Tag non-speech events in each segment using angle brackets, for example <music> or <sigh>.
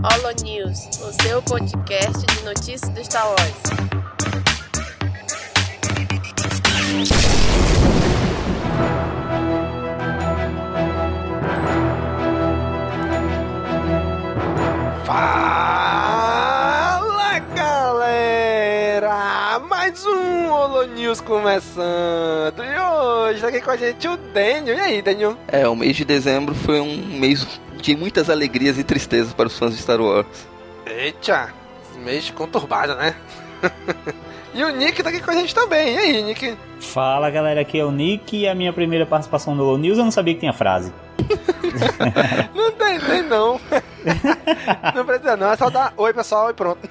Holo News, o seu podcast de notícias do Star Wars. Fala galera! Mais um Holo News começando! E hoje tá aqui com a gente o Daniel. E aí, Daniel? É, o mês de dezembro foi um mês de muitas alegrias e tristezas para os fãs de Star Wars. Eita! Mês conturbado, né? <laughs> e o Nick tá aqui com a gente também. E aí, Nick? Fala galera, aqui é o Nick e a minha primeira participação no Holo News eu não sabia que tinha frase. <laughs> Não tem, tem não. <laughs> não precisa não, é só dar oi pessoal e pronto.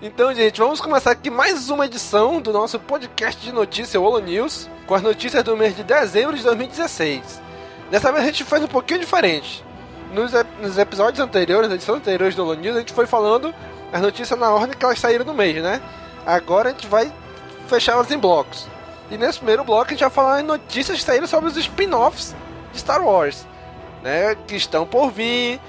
Então, gente, vamos começar aqui mais uma edição do nosso podcast de notícias, o Holo News, com as notícias do mês de dezembro de 2016. Dessa vez a gente faz um pouquinho diferente. Nos, nos episódios anteriores, nas edições anteriores do News, a gente foi falando as notícias na ordem que elas saíram no mês, né? Agora a gente vai fechar elas em blocos. E nesse primeiro bloco a gente vai falar em notícias que saíram sobre os spin-offs de Star Wars, né? Que estão por vir.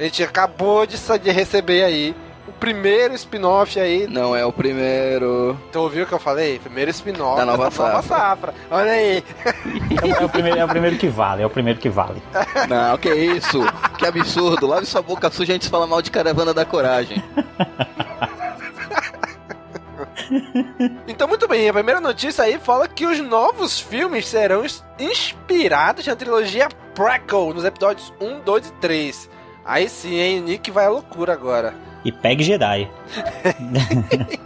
A gente acabou de, de receber aí primeiro spin-off aí. Não é o primeiro. Tu ouviu o que eu falei? Primeiro spin-off Da nova dessa safra. Olha aí. É, o- é o primeiro, é o primeiro que vale, é o primeiro que vale. Não, que isso? Que absurdo. Lave sua boca suja antes de falar mal de Caravana da Coragem. Então, muito bem, a primeira notícia aí fala que os novos filmes serão ins- inspirados na trilogia Prequel, nos episódios 1, 2 e 3. Aí sim, hein? O Nick vai à loucura agora. E pegue Jedi. <laughs>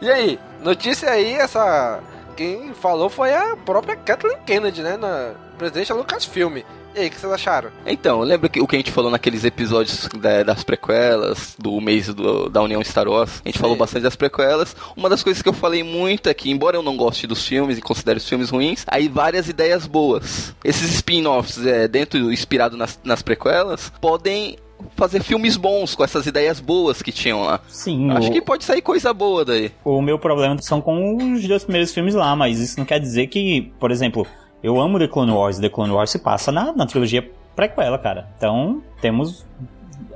E aí, notícia aí, essa. Quem falou foi a própria Kathleen Kennedy, né? Na presidente da Lucasfilm. E aí, o que vocês acharam? Então, lembra que o que a gente falou naqueles episódios da- das prequelas, do mês do- da União Star Wars? A gente Sim. falou bastante das prequelas. Uma das coisas que eu falei muito é que, embora eu não goste dos filmes e considere os filmes ruins, aí várias ideias boas. Esses spin-offs, é, dentro, inspirado nas, nas prequelas, podem fazer filmes bons com essas ideias boas que tinham lá. Sim, Acho o, que pode sair coisa boa daí. o meu problema são com os dois primeiros filmes lá, mas isso não quer dizer que, por exemplo, eu amo The Clone Wars, The Clone Wars se passa na, na trilogia prequela, cara. Então, temos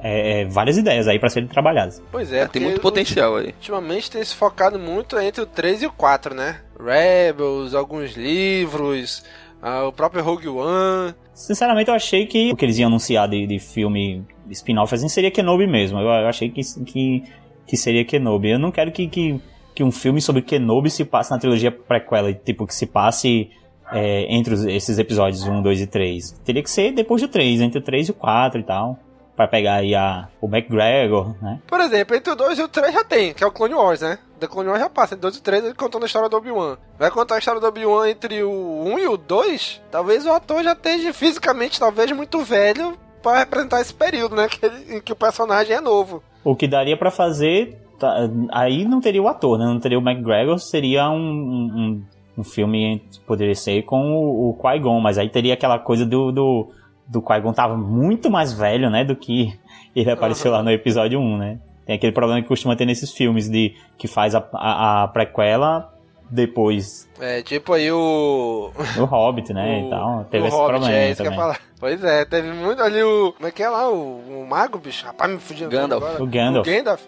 é, é, várias ideias aí pra serem trabalhadas. Pois é, É, tem muito potencial aí. Ultimamente tem se focado muito entre o 3 e o 4, né? Rebels, alguns livros, ah, o próprio Rogue One. Sinceramente, eu achei que o que eles iam anunciar de, de filme spin-off assim seria Kenobi mesmo. Eu, eu achei que, que, que seria Kenobi. Eu não quero que, que, que um filme sobre Kenobi se passe na trilogia prequela, tipo, que se passe é, entre os- esses episódios 1, 2 e 3. Teria que ser depois do 3, entre o 3 e o 4 e tal. Pra pegar aí a, o McGregor, né? Por exemplo, entre o 2 e o 3 já tem, que é o Clone Wars, né? The Clone Wars já passa, entre o 2 e o 3 ele contando a história do Obi-Wan. Vai contar a história do Obi-Wan entre o 1 e o 2? Talvez o ator já esteja fisicamente, talvez, muito velho pra representar esse período, né? Que ele- em que o personagem é novo. O que daria pra fazer. tá, aí não teria o ator, né? Não teria o McGregor, seria um, um, um filme. Poderia ser com o, o Qui-Gon, mas aí teria aquela coisa do. do do Qui-Gon tava muito mais velho, né, do que <laughs> ele apareceu lá no episódio 1, né? Tem aquele problema que costuma ter nesses filmes de que faz a, a, a prequela depois É, tipo aí o. <laughs> do Hobbit, né, o- e tal. Teve o esse Hobbit, problema é isso que eu também. falar. Pois é, teve muito ali o. Como é que é lá? O, o Mago, bicho? Rapaz, me fugiu o nome Gandalf. agora. O Gandalf. O Gandalf.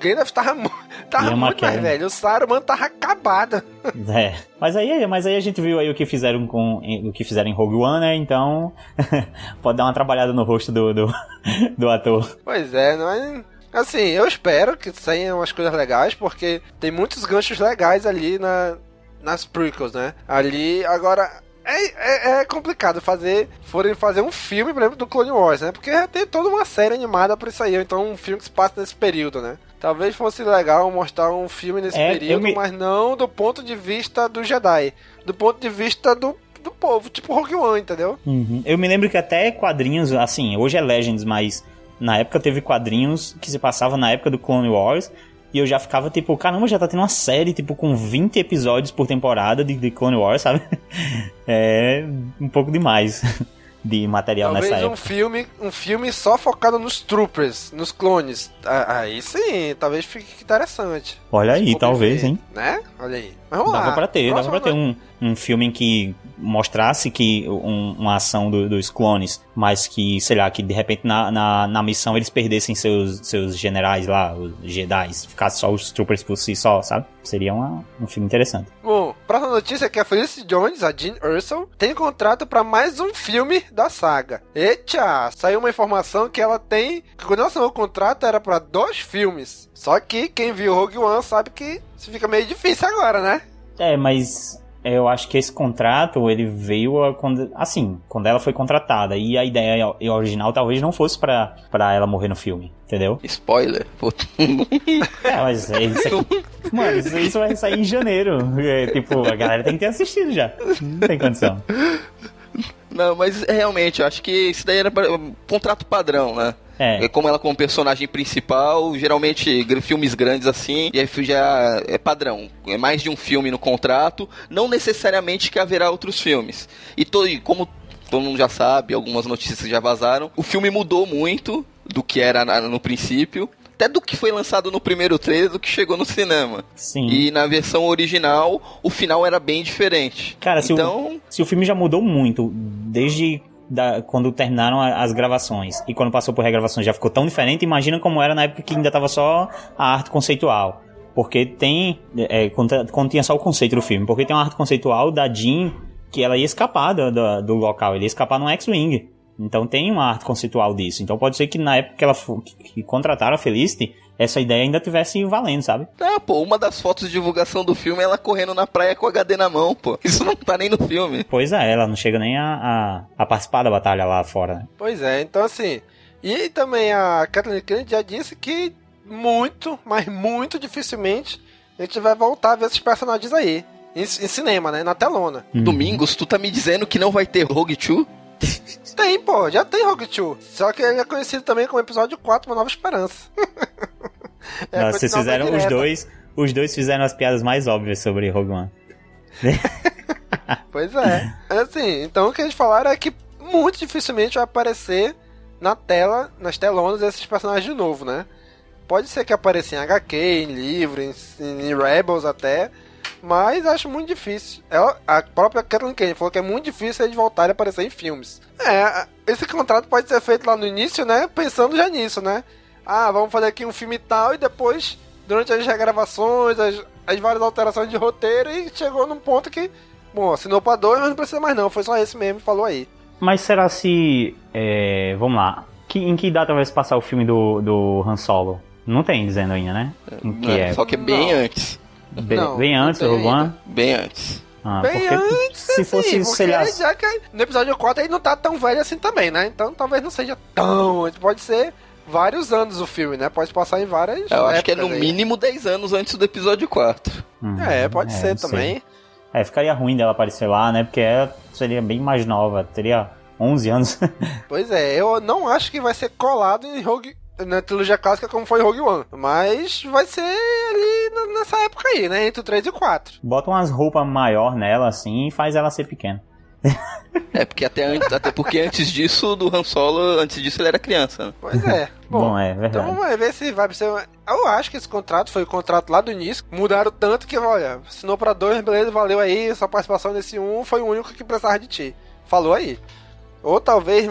Gandalf tava, tava Ian muito mais velho. O Saruman tava acabado. É, mas aí, mas aí a gente viu aí o que fizeram com o que fizeram em Rogue One, né? Então <laughs> pode dar uma trabalhada no rosto do, do, <laughs> do ator. Pois é, mas. Assim, eu espero que saiam umas coisas legais, porque tem muitos ganchos legais ali na, nas prequels, né? Ali, agora. É, é, é complicado fazer. Forem fazer um filme, por exemplo, do Clone Wars, né? Porque já tem toda uma série animada pra isso aí. Então, um filme que se passa nesse período, né? Talvez fosse legal mostrar um filme nesse É, período, me- mas não do ponto de vista do Jedi. Do ponto de vista do, do povo, tipo Rogue One, entendeu? Eu me lembro que até quadrinhos, assim, hoje é Legends, mas na época teve quadrinhos que se passavam na época do Clone Wars. E eu já ficava tipo, caramba, já tá tendo uma série, tipo, com 20 episódios por temporada de, de Clone Wars, sabe? <laughs> É um pouco demais <laughs> de material Talvez nessa um época. filme, um filme só focado nos troopers, nos clones. Ah, Aí sim, talvez fique interessante. Olha aí, talvez, ver, hein? Né? Olha aí. Mas vamos Dava lá. pra ter, dava pra ter um, um filme em que mostrasse que um, uma ação do, dos clones, mas que, sei lá, que de repente na, na, na, missão eles perdessem seus, seus generais lá, os Jedi, ficasse só os troopers por si só, sabe? Seria uma, um filme interessante. Bom, próxima notícia é que a Felicity Jones, a Jean Erso, tem contrato para mais um filme da saga. Eita, saiu uma informação que ela tem, que quando ela assinou o contrato era para dois filmes. Só que quem viu Rogue One sabe que isso fica meio difícil agora, né? É, mas eu acho que esse contrato ele veio a, quando, assim, quando ela foi contratada e a ideia original talvez não fosse para ela morrer no filme, entendeu? Spoiler. <laughs> é, mas isso aqui, mano, isso, isso, vai sair em janeiro. É, tipo, a galera tem que ter assistido já. Não tem condição. Não, mas realmente, eu acho que isso daí era um contrato padrão, né? É. Como ela como personagem principal, geralmente filmes grandes assim, e aí já é padrão. É mais de um filme no contrato, não necessariamente que haverá outros filmes. E, to, e como todo mundo já sabe, algumas notícias já vazaram, o filme mudou muito do que era no princípio até do que foi lançado no primeiro trailer do que chegou no cinema. Sim. E na versão original, o final era bem diferente. Cara, então... se, o, se o filme já mudou muito, desde da, quando terminaram as gravações e quando passou por regravações já ficou tão diferente, imagina como era na época que ainda tava só a arte conceitual. Porque tem. É, quando, quando, tinha só o conceito do filme. Porque tem uma arte conceitual da Jean que ela ia escapar do, do, do local, ele ia escapar no X-Wing. Então tem uma arte conceitual disso. Então pode ser que na época que ela que contrataram a Felicity, essa ideia ainda tivesse valendo, sabe? Ah, pô, uma das fotos de divulgação do filme é ela correndo na praia com o HD na mão, pô. <laughs> Isso não tá nem no filme. Pois é, ela não chega nem a, a, a participar da batalha lá fora. Né? Pois é, então assim. E também a Kathleen Kennedy já disse que muito, mas muito dificilmente a gente vai voltar a ver esses personagens aí. Em, em cinema, né? Na telona. Uhum. Domingos, tu tá me dizendo que não vai ter Rogue 2? <laughs> Tem, pô, já tem Rogue 2. Só que ele é conhecido também como episódio 4, Uma Nova Esperança. <laughs> é Não, vocês fizeram os dois. Os dois fizeram as piadas mais óbvias sobre Rogue One. <laughs> pois é. Assim, então o que eles falaram é que muito dificilmente vai aparecer na tela, nas telonas, esses personagens de novo, né? Pode ser que apareça em HQ, em livro, em, em Rebels até, mas acho muito difícil. Ela, a própria Kathleen Kennedy falou que é muito difícil eles voltarem a aparecer em filmes. É, esse contrato pode ser feito lá no início, né? Pensando já nisso, né? Ah, vamos fazer aqui um filme tal e depois, durante as regravações, as, as várias alterações de roteiro, e chegou num ponto que, bom, assinou pra dois, mas não precisa mais não, foi só esse mesmo, falou aí. Mas será se. É, vamos lá. Que, em que data vai se passar o filme do, do Han Solo? Não tem dizendo ainda, né? Em que é, é. Só que é bem não. antes. Bem, não, bem antes do One? Bem antes. Ah, bem antes, se fosse, assim, sei lá... Já que no episódio 4 ele não tá tão velho assim também, né? Então talvez não seja tão. Pode ser vários anos o filme, né? Pode passar em várias Eu acho que é no aí. mínimo 10 anos antes do episódio 4. Hum, é, pode é, ser também. É, ficaria ruim dela aparecer lá, né? Porque ela seria bem mais nova. Teria 11 anos. <laughs> pois é, eu não acho que vai ser colado em Rogue na trilogia clássica como foi Rogue One. Mas vai ser ali nessa época aí, né? Entre o 3 e o 4. Bota umas roupas maior nela, assim, e faz ela ser pequena. É, porque até, antes, até porque antes disso, do Han Solo, antes disso ele era criança. Né? Pois é. <laughs> Bom, Bom, é verdade. Então vamos ver se vai ser. Eu acho que esse contrato foi o contrato lá do início. Mudaram tanto que, olha, assinou pra dois, beleza, valeu aí, sua participação nesse um foi o único que precisava de ti. Falou aí. Ou talvez,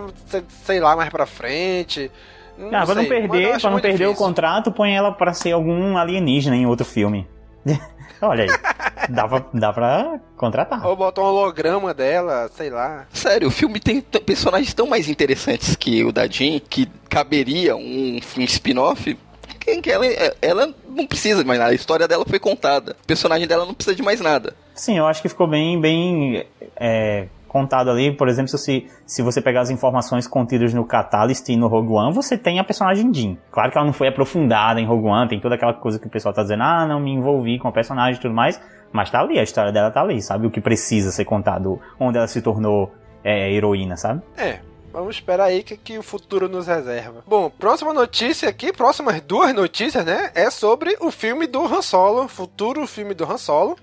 sei lá, mais pra frente. Não ah, pra não perder, pra não perder difícil. o contrato, põe ela pra ser algum alienígena em outro filme. <laughs> Olha aí. dá, pra, dá pra contratar. Ou botar um holograma dela, sei lá. Sério, o filme tem personagens tão mais interessantes que o da Jean, que caberia um, um spin-off. Que ela, ela não precisa de mais nada. A história dela foi contada. O personagem dela não precisa de mais nada. Sim, eu acho que ficou bem, bem é, contado ali, por exemplo, se, se você pegar as informações contidas no Catalyst e no Rogue One, você tem a personagem Jean. Claro que ela não foi aprofundada em Rogue One, tem toda aquela coisa que o pessoal tá dizendo, ah, não me envolvi com a personagem e tudo mais, mas tá ali, a história dela tá ali, sabe? O que precisa ser contado, onde ela se tornou é, heroína, sabe? É, Vamos esperar aí que, que o futuro nos reserva. Bom, próxima notícia aqui, próximas duas notícias, né? É sobre o filme do Han Solo, futuro filme do Han Solo.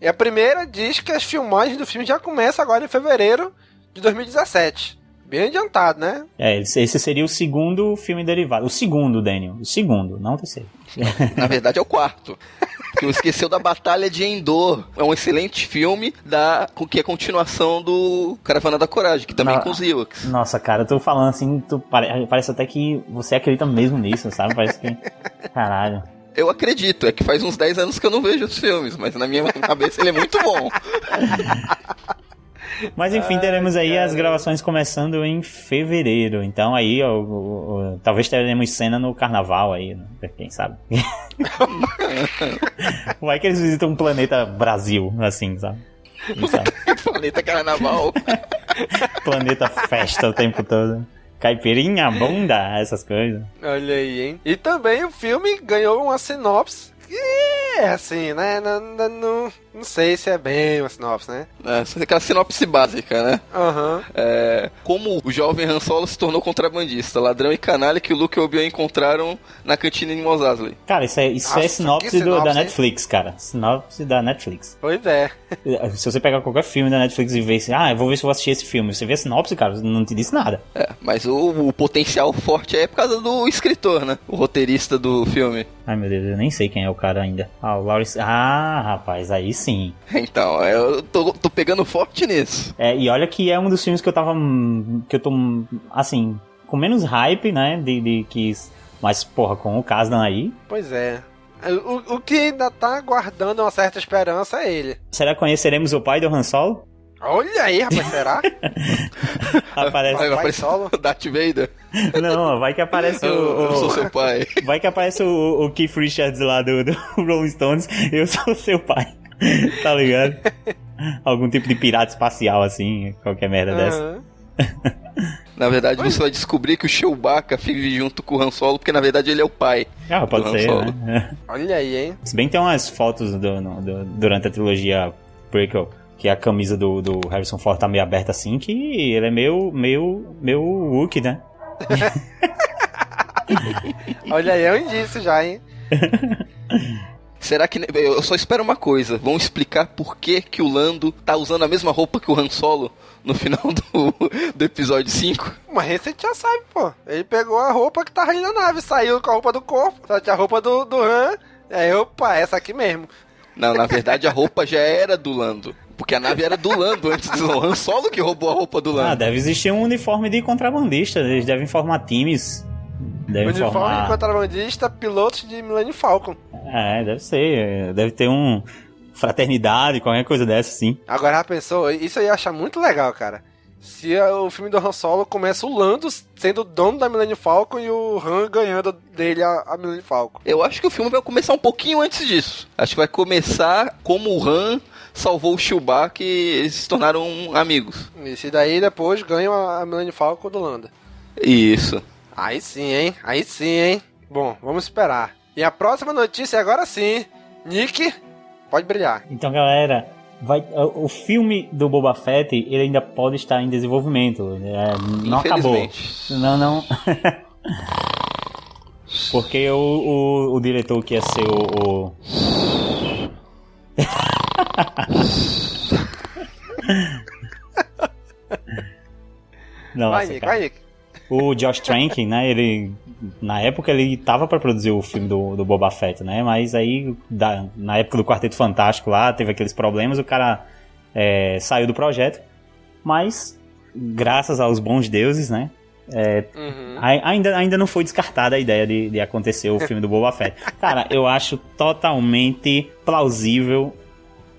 E a primeira diz que as filmagens do filme já começam agora em fevereiro de 2017. Bem adiantado, né? É, esse seria o segundo filme derivado. O segundo, Daniel. O segundo, não o terceiro. <laughs> Na verdade é o quarto. Que eu esqueceu da Batalha de Endor. É um excelente filme da, que é continuação do Caravana da Coragem, que também é com os Ewoks. Nossa, cara, eu tô falando assim, tu, pare, parece até que você acredita mesmo nisso, sabe? Parece que. Caralho. Eu acredito, é que faz uns 10 anos que eu não vejo os filmes, mas na minha <laughs> cabeça ele é muito bom. <laughs> Mas enfim, teremos aí as gravações começando em fevereiro. Então aí, ó, ó, ó, talvez teremos cena no carnaval aí, né? quem sabe. <laughs> Vai que eles visitam um planeta Brasil, assim, sabe? Sabe? planeta carnaval. planeta festa o tempo todo. Caipirinha, bunda, essas coisas. Olha aí, hein? E também o filme ganhou uma sinopse é, assim, né? Não, não, não sei se é bem uma sinopse, né? É, aquela sinopse básica, né? Aham. Uhum. É, como o jovem Han Solo se tornou contrabandista, ladrão e canalha que o Luke e o Obi-Wan encontraram na cantina em Mos Eisley. Cara, isso é, isso é Nossa, é sinopse, sinopse do, da Netflix, cara. Sinopse da Netflix. Pois é. <laughs> Se você pegar qualquer filme da Netflix e ver assim, ah, eu vou ver se eu vou assistir esse filme. Você vê a sinopse, cara, não te disse nada. É, mas o, o potencial forte é por causa do escritor, né? O roteirista do filme. Ai meu Deus, eu nem sei quem é o cara ainda. Ah, o Lawrence. Ah, rapaz, aí sim. <laughs> Então, eu tô, tô pegando forte nisso. É, e olha que é um dos filmes que eu tava. que eu tô, assim, com menos hype, né? De, de que. Mas, porra, com o Kasdan aí. Pois é. O, o que ainda tá guardando uma certa esperança é ele. Será que conheceremos o pai do Han Solo? Olha aí, rapaz, será? <laughs> aparece vai, vai solo? <laughs> Darth Vader. Não, vai que aparece o, o. Eu sou seu pai. Vai que aparece o, o Keith Richards lá do, do Rolling Stones. Eu sou seu pai. <laughs> Tá ligado? Algum tipo de pirata espacial, assim, qualquer merda uhum. dessa. <laughs> Na verdade, você vai descobrir que o Chewbacca vive junto com o Han Solo, porque na verdade ele é o pai. Ah, pode ser, né? <laughs> Olha aí, hein? Se bem que tem umas fotos do, no, do, durante a trilogia prequel que a camisa do, do Harrison Ford tá meio aberta assim, que ele é meio, meio, meio Wookie, né? Olha aí, é um indício já, hein? Será que. Eu só espero uma coisa. Vão explicar por que, que o Lando tá usando a mesma roupa que o Han Solo no final do, <laughs> do episódio 5? Mas esse a gente já sabe, pô. Ele pegou a roupa que tava aí na nave, saiu com a roupa do corpo, só tinha a roupa do, do Han. Aí, opa, essa aqui mesmo. Não, na verdade a roupa já era do Lando. Porque a nave era do Lando antes do Han Solo que roubou a roupa do Lando. Ah, deve existir um uniforme de contrabandista. Eles devem formar times. Devem uniforme formar... contrabandista, pilotos de Millennium Falcon. É, deve ser. Deve ter um fraternidade, qualquer coisa dessa, sim. Agora já pensou? Isso eu ia achar muito legal, cara. Se o filme do Han Solo começa o Lando sendo dono da Millennium Falcon e o Han ganhando dele a, a Millennium Falcon. Eu acho que o filme vai começar um pouquinho antes disso. Acho que vai começar como o Han salvou o Chewbacca e eles se tornaram amigos. Isso, e daí depois ganham a Millennium Falcon do Landa. Isso. Aí sim, hein? Aí sim, hein? Bom, vamos esperar. E a próxima notícia agora sim. Nick, pode brilhar. Então, galera, vai, o filme do Boba Fett ele ainda pode estar em desenvolvimento. É, não acabou. Não, não. <laughs> Porque o, o, o, diretor que ia ser o. o... <laughs> Nossa, vai, Nick, vai, Nick. O Josh Trank, né, ele na época ele tava para produzir o filme do, do Boba Fett, né? Mas aí da, na época do Quarteto Fantástico lá teve aqueles problemas, o cara é, saiu do projeto. Mas graças aos bons deuses, né? É, uhum. ainda, ainda não foi descartada a ideia de, de acontecer o filme do Boba Fett. Cara, eu acho totalmente plausível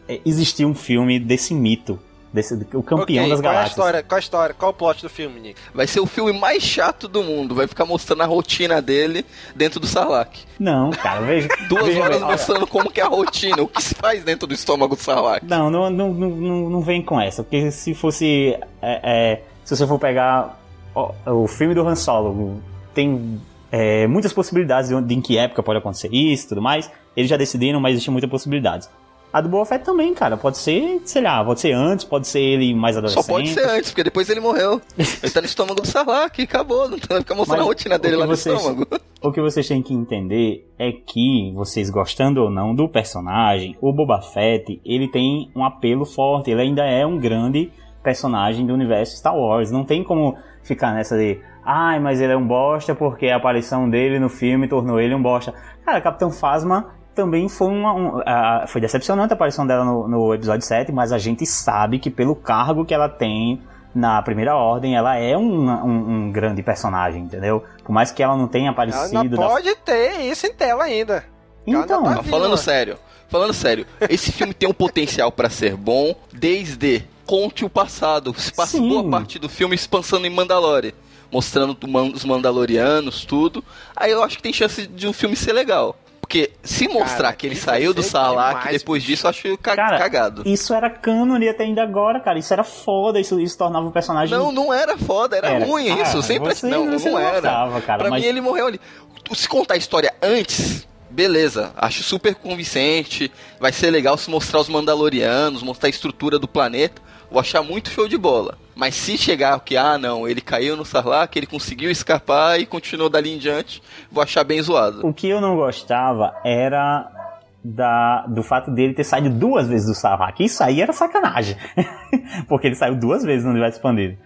é, existir um filme desse mito. Desse, o campeão okay, das qual galáxias. É a história, qual a história? Qual o plot do filme, Nick? Vai ser o filme mais chato do mundo. Vai ficar mostrando a rotina dele dentro do Sarlacc. Não, cara, veja. <laughs> Duas veja, horas mostrando olha. como que é a rotina, o que se faz dentro do estômago do Sarlacc. Não, não, não, não, não vem com essa. Porque se fosse. É, é, se você for pegar o, o filme do Han Solo, tem é, muitas possibilidades de, de, em que época pode acontecer isso e tudo mais. Eles já decidiram, mas existem muitas possibilidades. A do Boba Fett também, cara. Pode ser, sei lá, pode ser antes, pode ser ele mais adolescente. Só pode ser antes, porque depois ele morreu. ele tá no estômago do Sarlacc, acabou. Não vai ficar mostrando Mas a rotina dele lá vocês, no estômago. O que vocês têm que entender é que, vocês gostando ou não do personagem, o Boba Fett, ele tem um apelo forte. Ele ainda é um grande personagem do universo Star Wars. Não tem como ficar nessa de... Ai, mas ele é um bosta porque a aparição dele no filme tornou ele um bosta. Cara, Capitão Phasma também foi uma. Um, uh, foi decepcionante a aparição dela no, no, episódio 7, mas a gente sabe que pelo cargo que ela tem na primeira ordem, ela é um, um, um grande personagem, entendeu? Por mais que ela não tenha aparecido. Ela pode ter isso em tela ainda. Então, tá falando sério, falando sério, esse filme tem um potencial para ser bom desde conte o passado. Se passa Sim. boa parte do filme se passando em Mandalore mostrando os Mandalorianos, tudo. Aí eu acho que tem chance de um filme ser legal. Porque se mostrar cara, que ele saiu do Salak depois disso, eu acho ca cara, cagado. Isso era cânone até ainda agora, cara. Isso era foda, isso, isso tornava o personagem. Não, não era foda, era, era. ruim cara, isso. Sempre você, não, você não, não era. Gostava, cara, pra mas... mim ele morreu ali. Se contar a história antes, beleza, acho super convincente. Vai ser legal se mostrar os Mandalorianos, mostrar a estrutura do planeta. Vou achar muito show de bola. Mas se chegar que, ah, não, ele caiu no Sarlacc, ele conseguiu escapar e continuou dali em diante, vou achar bem zoado. O que eu não gostava era da, do fato dele ter saído duas vezes do Sarlacc. Isso aí era sacanagem. <laughs> Porque ele saiu duas vezes no universo expandido.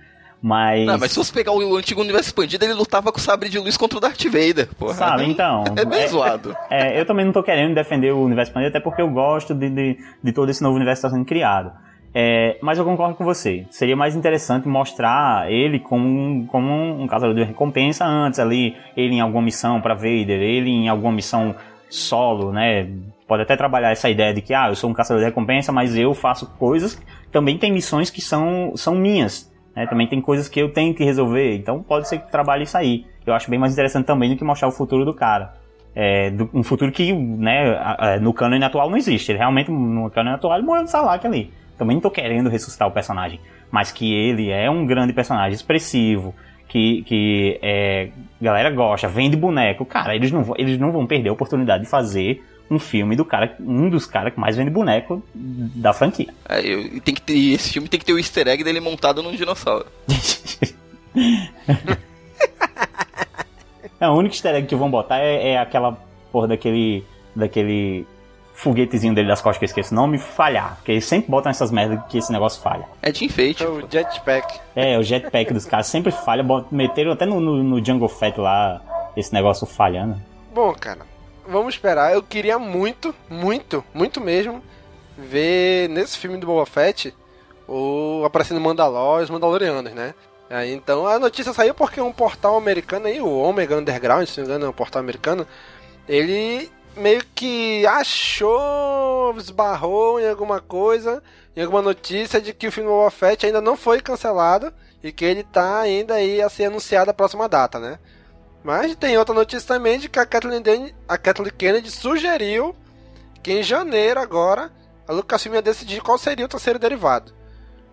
Mas... Não, mas se você pegar o antigo universo expandido, ele lutava com o sabre de luz contra o Darth Vader, porra. Sabe, então. <laughs> É bem é, zoado. É, eu também não tô querendo defender o universo expandido, até porque eu gosto de, de, de todo esse novo universo que está sendo criado. É, mas eu concordo com você. Seria mais interessante mostrar ele como um, como um caçador de recompensa antes ali, ele em alguma missão para Vader, ele em alguma missão solo, né? Pode até trabalhar essa ideia de que ah, eu sou um caçador de recompensa, mas eu faço coisas. Também tem missões que são, são minhas. Né? Também tem coisas que eu tenho que resolver. Então pode ser que trabalhe isso aí. Eu acho bem mais interessante também do que mostrar o futuro do cara. É, do, um futuro que né, no cânone atual não existe. Ele realmente, no cânone atual, ele morreu no Salak ali. Também não tô querendo ressuscitar o personagem, mas que ele é um grande personagem expressivo, que, que é, galera gosta, vende boneco. Cara, eles não, eles não vão perder a oportunidade de fazer um filme do cara, um dos caras que mais vende boneco da franquia. É, eu, tem que ter, esse filme tem que ter o easter egg dele montado num dinossauro. <laughs> é, o único easter egg que vão botar é, é aquela porra daquele, daquele foguetezinho dele das costas que eu esqueço o nome falhar. Porque eles sempre botam essas merdas que esse negócio falha. É de enfeite. É o jetpack. É, o jetpack dos caras sempre falha. Meteram até no, no, no Jungle Fett lá esse negócio falhando. Bom, cara, vamos esperar. Eu queria muito, muito, muito mesmo ver nesse filme do Boba Fett o aparecendo Mandalor os Mandalorianos, né? Aí, então a notícia saiu porque um portal americano aí, o Omega Underground, se não me engano, é um portal americano, ele meio que achou, esbarrou em alguma coisa, em alguma notícia de que o filme Boba Fett ainda não foi cancelado e que ele tá ainda aí a ser anunciado a próxima data, né? Mas tem outra notícia também de que a Kathleen, Den a Kathleen Kennedy sugeriu que em janeiro agora a Lucasfilm ia decidir qual seria o terceiro derivado.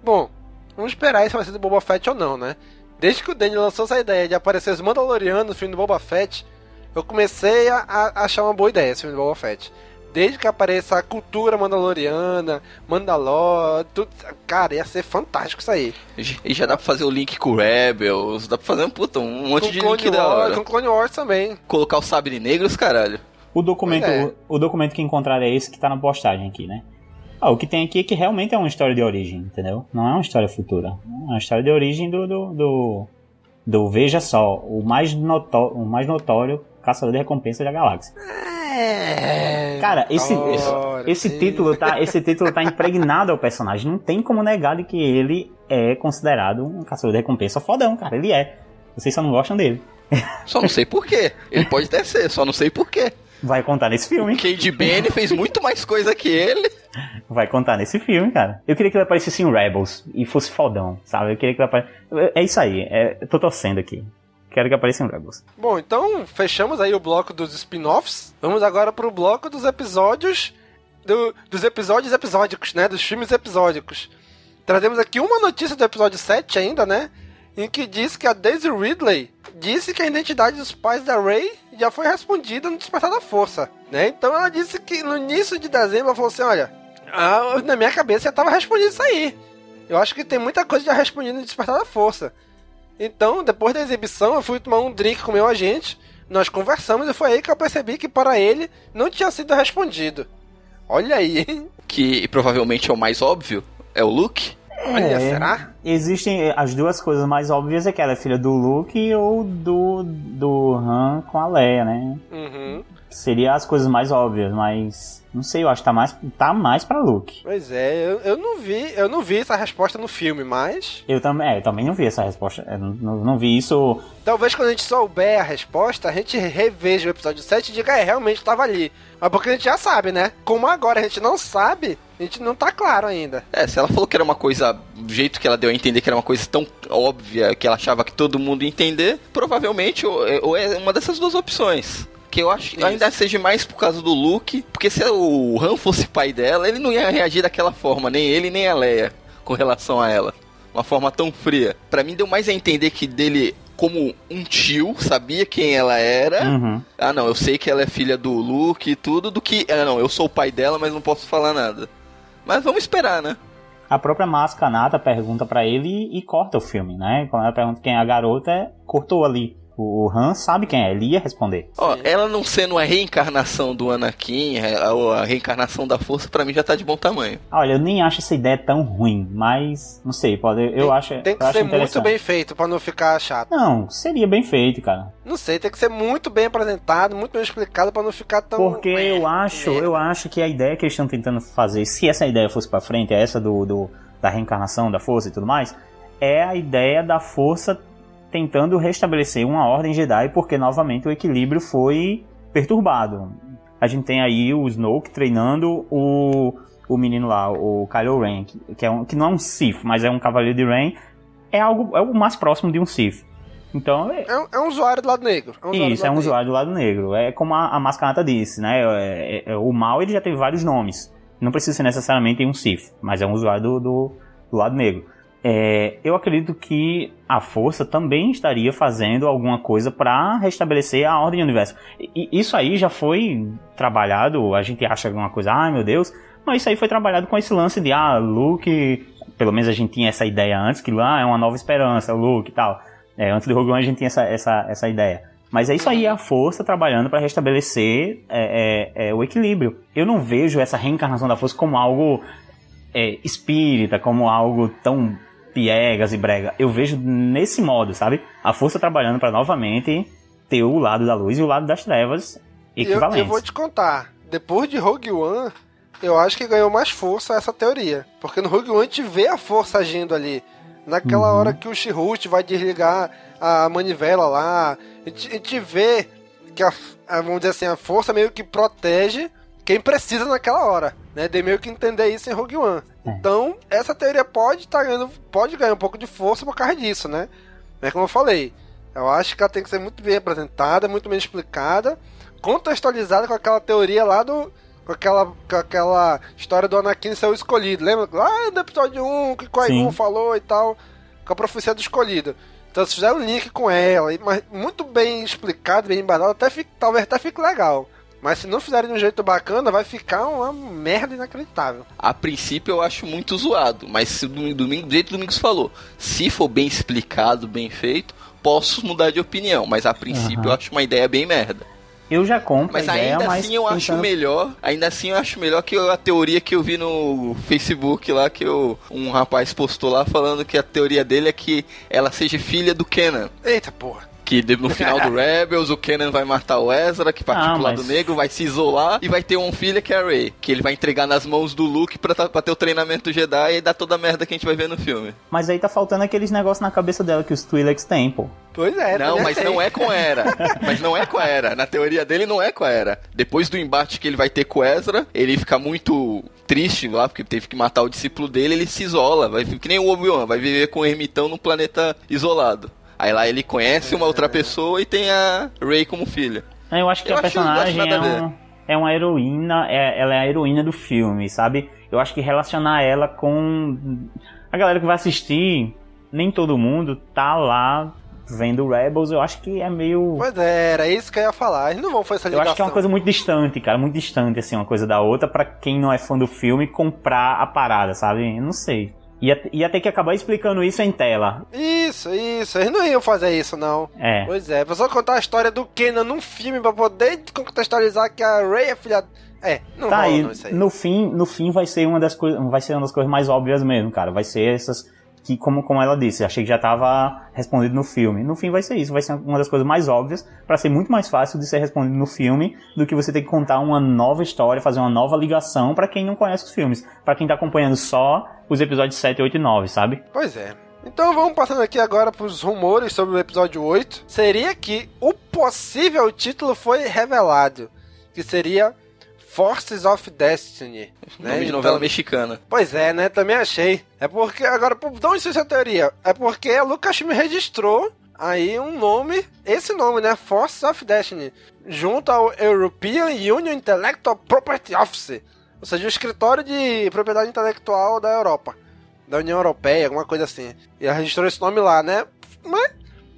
Bom, vamos esperar se vai ser do Boba Fett ou não, né? Desde que o Danny lançou essa ideia de aparecer os Mandalorianos no filme do Boba Fett, eu comecei a, a achar uma boa ideia esse filme do Boba Fett. Desde que apareça a cultura mandaloriana, Mandalor, tudo. Cara, ia ser fantástico isso aí. E já dá pra fazer o link com Rebels, dá pra fazer um puta, um monte com de Clone link Wars, da hora. Com Clone Wars também. Colocar o Sabre Negros, caralho. O documento, é. o, o, documento que encontraram é esse que tá na postagem aqui, né? Ah, o que tem aqui é que realmente é uma história de origem, entendeu? Não é uma história futura. É uma história de origem do, do, do, do veja só, o mais, notório, o mais notório Caçador de Recompensa da Galáxia. É. Cara, esse, esse, esse, título tá, esse título tá impregnado ao personagem. Não tem como negar de que ele é considerado um caçador de recompensa fodão, cara. Ele é. Vocês só não gostam dele. Só não sei porquê. Ele pode até ser, só não sei porquê. Vai contar nesse filme. Cade Bane fez muito mais coisa que ele. Vai contar nesse filme, cara. Eu queria que ele aparecesse em Rebels e fosse fodão, sabe? Eu queria que ele aparecesse. É isso aí, é... eu tô torcendo aqui. Quero que apareça em Rebels. Bom, então fechamos aí o bloco dos spin-offs. Vamos agora pro bloco dos episódios. Do, dos episódios episódicos, né? Dos filmes episódicos. Trazemos aqui uma notícia do episódio 7 ainda, né? Em que diz que a Daisy Ridley disse que a identidade dos pais da Rey já foi respondida no Despertar da Força, né? Então ela disse que no início de dezembro ela falou assim: olha, na minha cabeça já estava respondido isso aí. Eu acho que tem muita coisa já respondida no Despertar da Força. Então, depois da exibição, eu fui tomar um drink com meu agente, nós conversamos e foi aí que eu percebi que para ele não tinha sido respondido. Olha aí, hein? Que provavelmente é o mais óbvio, é o Luke. Olha, é, será? Existem as duas coisas mais óbvias é que ela é filha do Luke ou do, do Han com a Leia, né? Uhum. Seria as coisas mais óbvias, mas não sei, eu acho que tá mais, tá mais pra Luke. Pois é, eu, eu não vi, eu não vi essa resposta no filme, mas. Eu também, é, eu também não vi essa resposta. Eu não, não, não vi isso. Talvez quando a gente souber a resposta, a gente reveja o episódio 7 e diga, é, realmente tava ali. Mas porque a gente já sabe, né? Como agora a gente não sabe, a gente não tá claro ainda. É, se ela falou que era uma coisa, do jeito que ela deu a entender que era uma coisa tão óbvia que ela achava que todo mundo ia entender, provavelmente ou, ou é uma dessas duas opções. Que eu acho que Isso. ainda seja mais por causa do Luke, porque se o Han fosse pai dela, ele não ia reagir daquela forma, nem ele nem a Leia, com relação a ela. Uma forma tão fria. Pra mim deu mais a entender que dele como um tio, sabia quem ela era. Uhum. Ah, não, eu sei que ela é filha do Luke e tudo, do que. Ah, não, eu sou o pai dela, mas não posso falar nada. Mas vamos esperar, né? A própria Máscara Nata pergunta pra ele e corta o filme, né? Quando ela pergunta quem é a garota, cortou ali. O Han sabe quem é, ele ia responder. Ó, ela não sendo a reencarnação do Anakin, a, a reencarnação da força, pra mim já tá de bom tamanho. Olha, eu nem acho essa ideia tão ruim, mas não sei, pode, eu acho. Tem que eu acho ser muito bem feito pra não ficar chato. Não, seria bem feito, cara. Não sei, tem que ser muito bem apresentado, muito bem explicado pra não ficar tão. Porque eu acho, eu acho que a ideia que eles estão tentando fazer, se essa ideia fosse pra frente, é essa do, do- da reencarnação da força e tudo mais, é a ideia da força tentando restabelecer uma ordem Jedi, porque novamente o equilíbrio foi perturbado. A gente tem aí o Snoke treinando o, o menino lá, o Kylo Ren, que, é um, que não é um Sith, mas é um cavaleiro de Ren, é algo é o mais próximo de um Sith. Então, é- É, um- é um usuário do lado negro. É um isso, é um usuário do lado negro. É como a, a Mascanata disse, né? É- é- é- o mal ele já teve vários nomes. Não precisa ser necessariamente um Sith, mas é um usuário do, do, do lado negro. É, eu acredito que a força também estaria fazendo alguma coisa para restabelecer a ordem do universo. E, isso aí já foi trabalhado, a gente acha alguma coisa, ai meu Deus, mas isso aí foi trabalhado com esse lance de, ah, Luke, pelo menos a gente tinha essa ideia antes, que lá é uma nova esperança, Luke e tal. É, antes do Rogue One a gente tinha essa, essa, essa ideia. Mas é isso aí, a força trabalhando para restabelecer é, é, é, o equilíbrio. Eu não vejo essa reencarnação da força como algo é, espírita, como algo tão piegas e brega. Eu vejo nesse modo, sabe? A força trabalhando para novamente ter o lado da luz e o lado das trevas Eu, equivalentes. eu vou te contar. Depois de Rogue One, eu acho que ganhou mais força essa teoria. Porque no Rogue One a gente vê a força agindo ali. Naquela Uhum. hora que o Chirrut vai desligar a manivela lá. A gente, a gente vê que a, a- vamos dizer assim, a força meio que protege quem precisa naquela hora. Né? Dei meio que entender isso em Rogue One. É. Então, essa teoria pode tá ganhando, pode ganhar um pouco de força por causa disso, né? É como eu falei. Eu acho que ela tem que ser muito bem apresentada, muito bem explicada, contextualizada com aquela teoria lá do. Com aquela, com aquela história do Anakin ser o escolhido. Lembra? Lá no episódio 1 que Qui-Gon falou e tal. Com a profecia do escolhido. Então, se fizer um link com ela, mas muito bem explicado, bem embasado, até fica, talvez até fique legal. Mas se não fizerem de um jeito bacana, vai ficar uma merda inacreditável. A princípio eu acho muito zoado, mas se o domingo, domingo, do jeito que o Domingos falou, se for bem explicado, bem feito, posso mudar de opinião, mas a princípio Aham. eu acho uma ideia bem merda. Eu já compro Mas a ideia, ainda mas assim eu acho pensando- melhor, ainda assim eu acho melhor que a teoria que eu vi no Facebook lá, que eu, um rapaz postou lá falando que a teoria dele é que ela seja filha do Kenan. Eita porra. Que no final do <laughs> Rebels, o Kenan vai matar o Ezra, que partiu Ah, pro lado mas- negro, vai se isolar e vai ter uma filha que é a Rey. Que ele vai entregar nas mãos do Luke pra, tá- pra ter o treinamento Jedi e dar toda a merda que a gente vai ver no filme. Mas aí tá faltando aqueles negócios na cabeça dela que os Twi'leks têm, pô. Pois é, não, <laughs> mas não é com a Era. Mas não é com a Era. Na teoria dele, não é com a Era. Depois do embate que ele vai ter com o Ezra, ele fica muito triste lá, porque teve que matar o discípulo dele, ele se isola. Vai, que nem o Obi-Wan, vai viver com um ermitão num planeta isolado. Aí lá ele conhece uma outra pessoa e tem a Rey como filha. Eu acho que Eu a personagem é, um- é uma heroína, é- ela é a heroína do filme, sabe? Eu acho que relacionar ela com a galera que vai assistir, nem todo mundo tá lá vendo Rebels, eu acho que é meio Pois é, era isso que eu ia falar. Eles não vão fazer essa eu ligação. acho que é uma coisa muito distante, cara, muito distante assim, uma coisa da outra pra quem não é fã do filme comprar a parada, sabe? Eu não sei. Ia, ia ter que acabar explicando isso em tela. Isso, isso. Eles não iam fazer isso, não. É. Pois é, pra só contar a história do Kenan num filme pra poder contextualizar que a Rey é filha. É, não Tá rola aí, não isso aí. no fim, no fim vai ser uma das coisas, vai ser uma das coisas mais óbvias mesmo, cara. Vai ser essas que, como, como ela disse, achei que já estava respondido no filme. No fim vai ser isso, vai ser uma das coisas mais óbvias para ser muito mais fácil de ser respondido no filme do que você ter que contar uma nova história, fazer uma nova ligação para quem não conhece os filmes, para quem tá acompanhando só os episódios 7, 8 e 9, sabe? Pois é. Então vamos passando aqui agora para os rumores sobre o episódio 8. Seria que o possível título foi revelado, que seria Forces of Destiny. Nome né? de novela então, mexicana. Pois é, né? Também achei. É porque, agora, de onde surgiu essa teoria? É porque a Lucasfilm registrou aí um nome, esse nome, né? Forces of Destiny, junto ao European Union Intellectual Property Office, ou seja, o escritório de propriedade intelectual da Europa, da União Europeia, alguma coisa assim. E ela registrou esse nome lá, né? Mas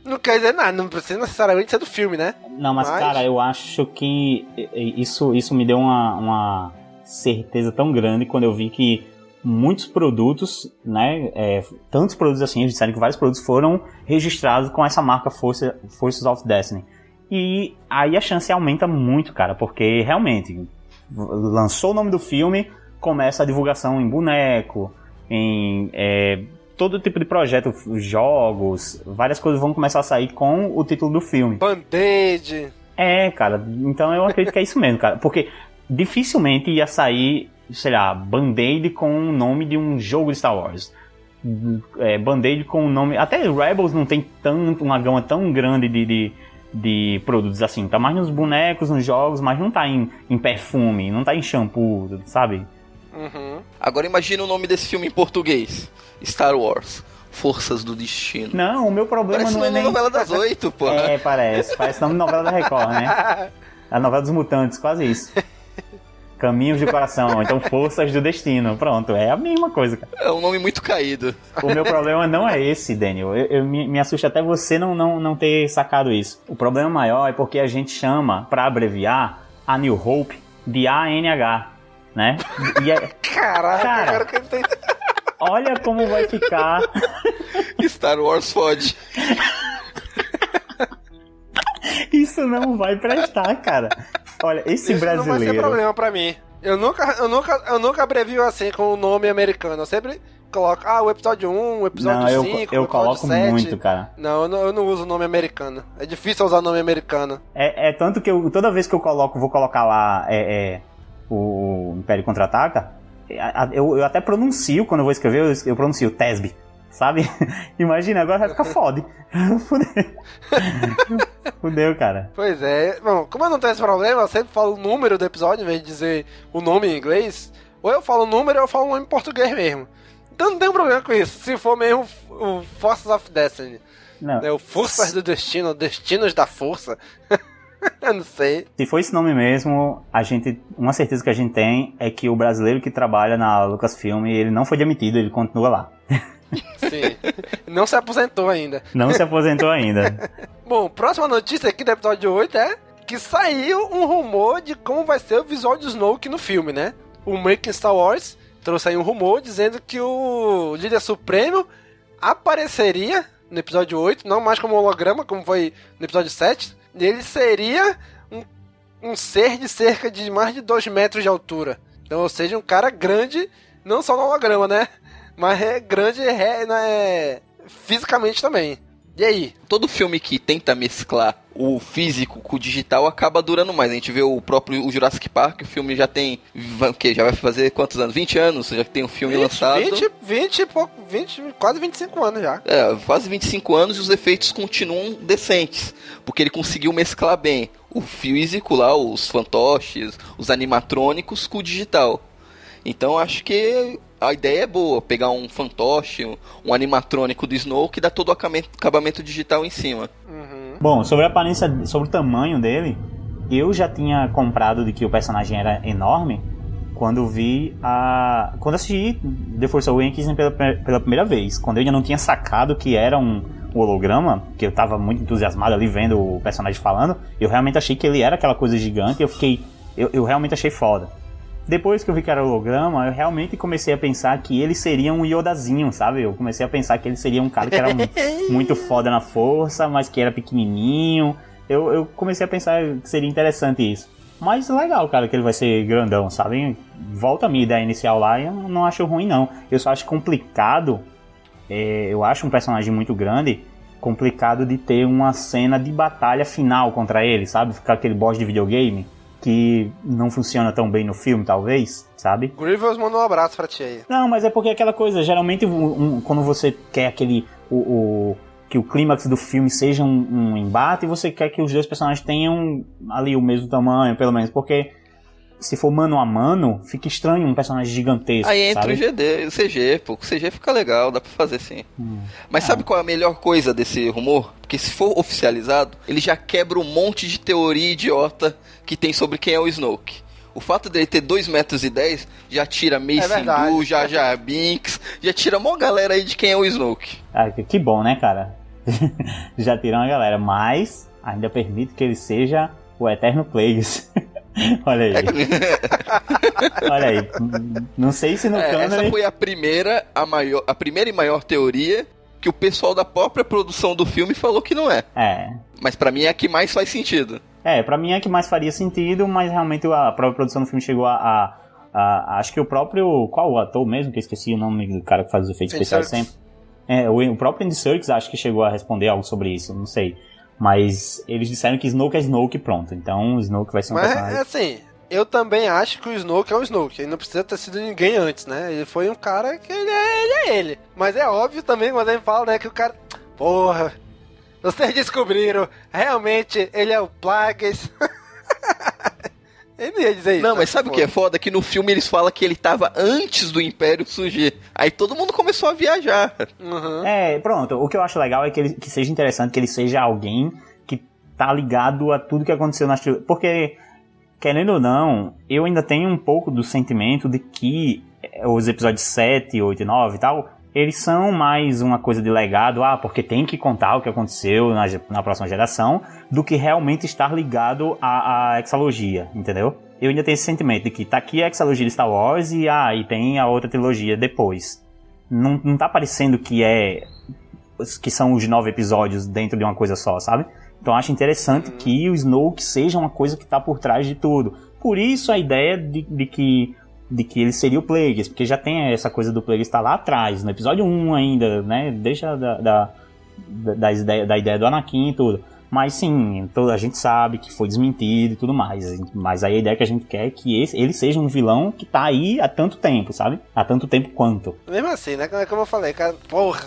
não quer dizer nada, não precisa necessariamente ser do filme, né? Não, mas, mas... cara, eu acho que isso, isso me deu uma, uma certeza tão grande quando eu vi que muitos produtos, né, é, tantos produtos assim, eles disseram que vários produtos foram registrados com essa marca Force, Forces of Destiny. E aí a chance aumenta muito, cara, porque realmente lançou o nome do filme, começa a divulgação em boneco, em é, todo tipo de projeto, jogos, várias coisas vão começar a sair com o título do filme. Band-Aid. É, cara, então eu acredito que é isso mesmo, cara. Porque dificilmente ia sair, sei lá, Band-Aid com o nome de um jogo de Star Wars. É, Band-Aid com o nome. Até Rebels não tem tanto, uma gama tão grande de, de, de, produtos assim. Tá mais nos bonecos, nos jogos, mas não tá em, em perfume, não tá em shampoo, sabe? Uhum. Agora imagina o nome desse filme em português: Star Wars. Forças do Destino. Não, o meu problema parece não é nem... novela das oito, pô. É, parece. Parece nome de novela da Record, né? <laughs> A novela dos mutantes, quase isso. Caminhos de coração, então Forças do Destino. Pronto, é a mesma coisa, cara. É um nome muito caído. O meu problema não é esse, Daniel. Eu, eu me, me assusta até você não, não, não ter sacado isso. O problema maior é porque a gente chama, para abreviar, a New Hope de ANH né? E é... Caraca, cara, cara que tem... olha como vai ficar. <laughs> Star Wars fode. Isso não vai prestar, cara. Olha, esse Isso brasileiro. Não vai ser problema pra mim. Eu nunca, eu nunca, eu nunca abrevio assim com o nome americano. Eu sempre coloco, ah, o episódio 1, o episódio não, 5, eu, eu o episódio coloco 7. muito, cara. Não eu, não, eu não uso o nome americano. É difícil usar nome americano. É, é tanto que eu, toda vez que eu coloco, vou colocar lá, é, é o Império Contra-Ataca, eu, eu, até pronuncio, quando eu vou escrever, eu, eu pronuncio Tesby, sabe? <laughs> Imagina, agora vai ficar foda. <laughs> Fudeu. <laughs> Fudeu, cara. Pois é. Bom, como eu não tenho esse problema, eu sempre falo o número do episódio, em vez de dizer o nome em inglês. Ou eu falo o número ou eu falo o nome em português mesmo. Então não tem problema com isso. Se for mesmo o Forces of Destiny. Não. É o Forças do Destino, Destinos da Força. <laughs> Eu não sei. Se for esse nome mesmo, a gente, uma certeza que a gente tem é que o brasileiro que trabalha na Lucasfilm, ele não foi demitido, ele continua lá. Sim. Não se aposentou ainda. Não se aposentou ainda. <laughs> Bom, próxima notícia aqui do episódio 8 é que saiu um rumor de como vai ser o visual de Snoke no filme, né? O Making Star Wars trouxe aí um rumor dizendo que o líder supremo apareceria no episódio 8, não mais como holograma, como foi no episódio 7, ele seria um, um ser de cerca de mais de 2 metros de altura. Então, ou seja, um cara grande, não só no holograma, né? Mas é grande é, né? fisicamente também. E aí? Todo filme que tenta mesclar o físico com o digital acaba durando mais. A gente vê o próprio o Jurassic Park, o filme já tem. O que? Já vai fazer quantos anos? 20 anos? Já que tem um filme 20, lançado. 20, 20, pouco, 20, quase 25 anos já. É, quase 25 anos e os efeitos continuam decentes. Porque ele conseguiu mesclar bem o físico lá, os fantoches, os animatrônicos com o digital. Então acho que a ideia é boa, pegar um fantoche, um, um animatrônico do Snow que dá todo o acabamento digital em cima. Uhum. Bom, sobre a aparência, sobre o tamanho dele, eu já tinha comprado de que o personagem era enorme quando vi a. Quando assisti The Force Awakens pela, pela primeira vez. Quando eu ainda não tinha sacado que era um, um holograma, que eu tava muito entusiasmado ali vendo o personagem falando, eu realmente achei que ele era aquela coisa gigante e eu fiquei. Eu, eu realmente achei foda. Depois que eu vi que era holograma, eu realmente comecei a pensar que ele seria um Yodazinho, sabe? Eu comecei a pensar que ele seria um cara que era <laughs> muito foda na força, mas que era pequenininho. Eu, eu comecei a pensar que seria interessante isso. Mas legal, cara, que ele vai ser grandão, sabe? Volta a minha ideia inicial lá e eu não acho ruim, não. Eu só acho complicado é, eu acho um personagem muito grande, complicado de ter uma cena de batalha final contra ele, sabe? Ficar aquele boss de videogame que não funciona tão bem no filme, talvez, sabe? Grievous mandou um abraço pra ti aí. Não, mas é porque aquela coisa, geralmente um, um, quando você quer aquele. O, o, que o clímax do filme seja um, um embate, você quer que os dois personagens tenham ali o mesmo tamanho, pelo menos, porque se for mano a mano, fica estranho um personagem gigantesco. Aí entra sabe? o GD, o CG, pô. O CG fica legal, dá pra fazer sim. Hum. Mas ah. sabe qual é a melhor coisa desse rumor? Porque se for oficializado, ele já quebra um monte de teoria idiota que tem sobre quem é o Snoke. O fato dele ter 2 metros e 10 já tira Mace é Windu, já já Binks, já tira uma galera aí de quem é o Snoke. Ah, que bom, né, cara? <laughs> já tirou uma galera, mas ainda permite que ele seja o Eterno Plagueis. <laughs> <laughs> Olha aí. <laughs> Olha aí. Não sei se no é. Essa foi a primeira, a, maior, a primeira e maior teoria que o pessoal da própria produção do filme falou que não é. É. Mas para mim é a que mais faz sentido. É, para mim é a que mais faria sentido, mas realmente a própria produção do filme chegou a, a, a acho que o próprio qual o ator mesmo que eu esqueci o nome do cara que faz os efeitos especiais sempre. É, o, o próprio Andy Serkis acho que chegou a responder algo sobre isso, não sei. Mas eles disseram que Snoke é Snoke pronto. Então Snoke vai ser um Mas, personagem. assim, eu também acho que o Snoke é o Snoke. Ele não precisa ter sido ninguém antes, né? Ele foi um cara que ele é ele. É ele. Mas é óbvio também quando ele fala, né, que o cara. Porra, vocês descobriram, realmente ele é o Plagueis. <laughs> Ele não ia dizer isso. Não, mas sabe o que é foda? Que no filme eles falam que ele tava antes do Império surgir. Aí todo mundo começou a viajar. Uhum. É, pronto. O que eu acho legal é que, ele, que seja interessante que ele seja alguém que tá ligado a tudo que aconteceu na trilogia. Porque, querendo ou não, eu ainda tenho um pouco do sentimento de que os episódios 7, 8 e 9 e tal eles são mais uma coisa de legado, ah, porque tem que contar o que aconteceu na, na próxima geração, do que realmente estar ligado à, à exalogia, entendeu? Eu ainda tenho esse sentimento de que tá aqui a exalogia de Star Wars e, ah, e tem a outra trilogia depois. Não, não tá parecendo que é que são os nove episódios dentro de uma coisa só, sabe? Então acho interessante uhum. que o Snoke seja uma coisa que está por trás de tudo. Por isso a ideia de, de que de que ele seria o Plagueis, porque já tem essa coisa do Plagueis estar tá lá atrás, no episódio 1 ainda, né? Deixa da, da, da, ideia, da ideia do Anakin e tudo. Mas sim, toda a gente sabe que foi desmentido e tudo mais. Mas aí a ideia que a gente quer é que esse, ele seja um vilão que tá aí há tanto tempo, sabe? Há tanto tempo quanto. Mesmo assim, né? Como eu falei, cara, porra,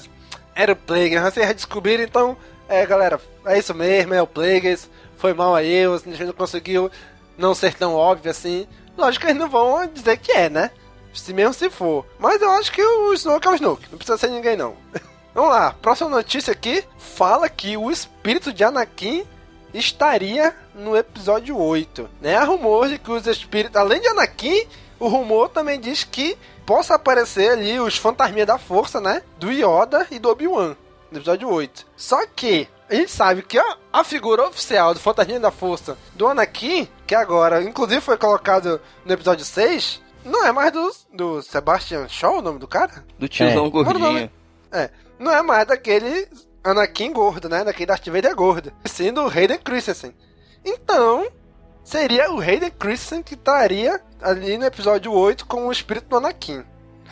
era o Plagueis, vocês já descobriram, então, é, galera, é isso mesmo, é o Plagueis, foi mal aí, a gente não conseguiu não ser tão óbvio assim. Lógico que eles não vão dizer que é, né? Se mesmo se for. Mas eu acho que o Snoke é o Snoke. Não precisa ser ninguém, não. <laughs> Vamos lá. Próxima notícia aqui. Fala que o espírito de Anakin estaria no episódio 8. Né? Há rumores de que os espíritos... Além de Anakin, o rumor também diz que possa aparecer ali os fantasminhas da força, né? Do Yoda e do Obi-Wan. No episódio 8. Só que a gente sabe que a, a figura oficial do Fantasminha da Força do Anakin, que agora, inclusive, foi colocado no episódio 6, não é mais do, do Sebastian Shaw, o nome do cara? Do tiozão é. gordinho. É, não é mais daquele Anakin gordo, né? Daquele Darth Vader gordo. Sim do Hayden Christensen. Então, seria o Hayden Christensen que estaria ali no episódio 8 com o espírito do Anakin.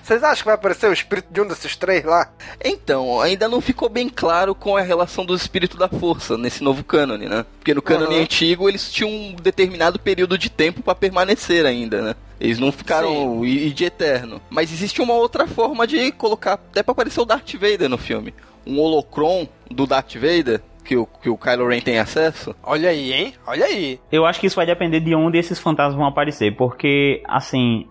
Vocês acham que vai aparecer o espírito de um desses três lá? Então, ainda não ficou bem claro com a relação do espírito da força nesse novo cânone, né? Porque no cânone uhum. antigo eles tinham um determinado período de tempo para permanecer ainda, né? Eles não ficaram e de eterno. Mas existe uma outra forma de colocar, até pra aparecer o Darth Vader no filme. Um holocron do Darth Vader, que o, que o Kylo Ren tem acesso? Olha aí, hein? Olha aí. Eu acho que isso vai depender de onde esses fantasmas vão aparecer, porque, assim,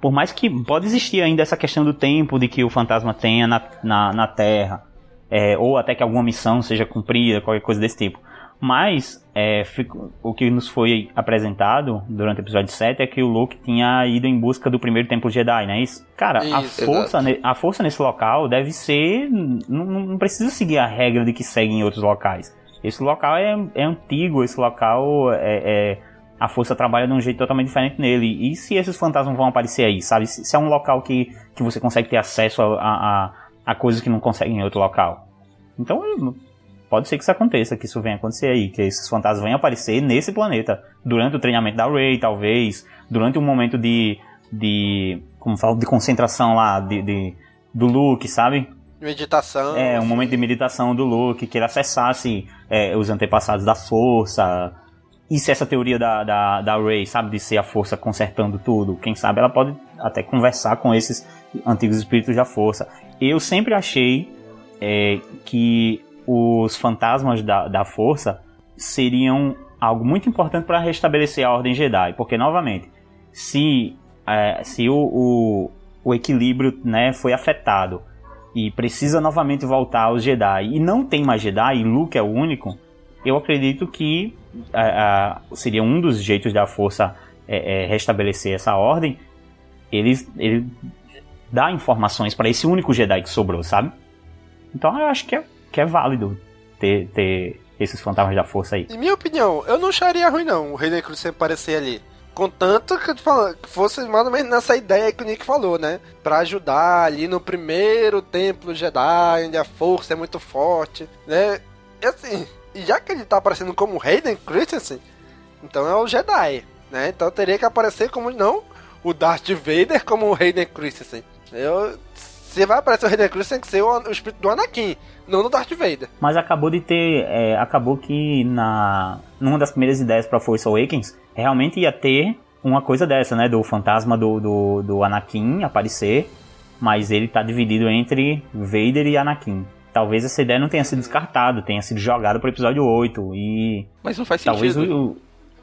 por mais que pode existir ainda essa questão do tempo de que o fantasma tenha na, na, na Terra, é, ou até que alguma missão seja cumprida, qualquer coisa desse tipo. Mas é, fico, o que nos foi apresentado durante o episódio 7 é que o Luke tinha ido em busca do primeiro templo Jedi, não é isso? Cara, isso, a, força, a força nesse local deve ser. Não, não, precisa seguir a regra de que segue em outros locais. Esse local é, é antigo, esse local é, é a força trabalha de um jeito totalmente diferente nele. E se esses fantasmas vão aparecer aí, sabe? Se, se é um local que, que você consegue ter acesso a, a, a coisas que não consegue em outro local. Então, pode ser que isso aconteça, que isso venha acontecer aí, que esses fantasmas venham aparecer nesse planeta. Durante o treinamento da Rey, talvez. Durante um momento de. de como falo, de concentração lá, de, de do Luke, sabe? Meditação. É, um momento de meditação do Luke, que ele acessasse é, os antepassados da força. E se essa teoria da, da, da Rey, sabe, de ser a força consertando tudo, quem sabe ela pode até conversar com esses antigos espíritos da força. Eu sempre achei é, que os fantasmas da, da força seriam algo muito importante para restabelecer a Ordem Jedi, porque, novamente, se, é, se o, o, o equilíbrio né, foi afetado e precisa novamente voltar aos Jedi e não tem mais Jedi e Luke é o único, eu acredito que é, é, seria um dos jeitos da força é, é, restabelecer essa ordem. Ele, ele dá informações para esse único Jedi que sobrou, sabe? Então eu acho que é, que é válido ter, ter esses fantasmas da força aí. Em minha opinião, eu não acharia ruim não o Rei Cruz sempre aparecer ali. Contanto que, que fosse mais ou menos nessa ideia que o Nick falou, né? Pra ajudar ali no primeiro templo Jedi, onde a força é muito forte, né? E assim, já que ele tá aparecendo como Hayden Christensen, então é o Jedi, né? Então teria que aparecer como não o Darth Vader como o Hayden Christensen. Eu, se vai aparecer o Hayden Christensen, tem que ser o, o espírito do Anakin, não do Darth Vader. Mas acabou de ter, é, acabou que na numa das primeiras ideias para Force Awakens realmente ia ter uma coisa dessa, né? Do fantasma do, do, do Anakin aparecer, mas ele tá dividido entre Vader e Anakin. Talvez essa ideia não tenha sido descartada, tenha sido jogada pro episódio 8 e... Mas não faz talvez sentido. O,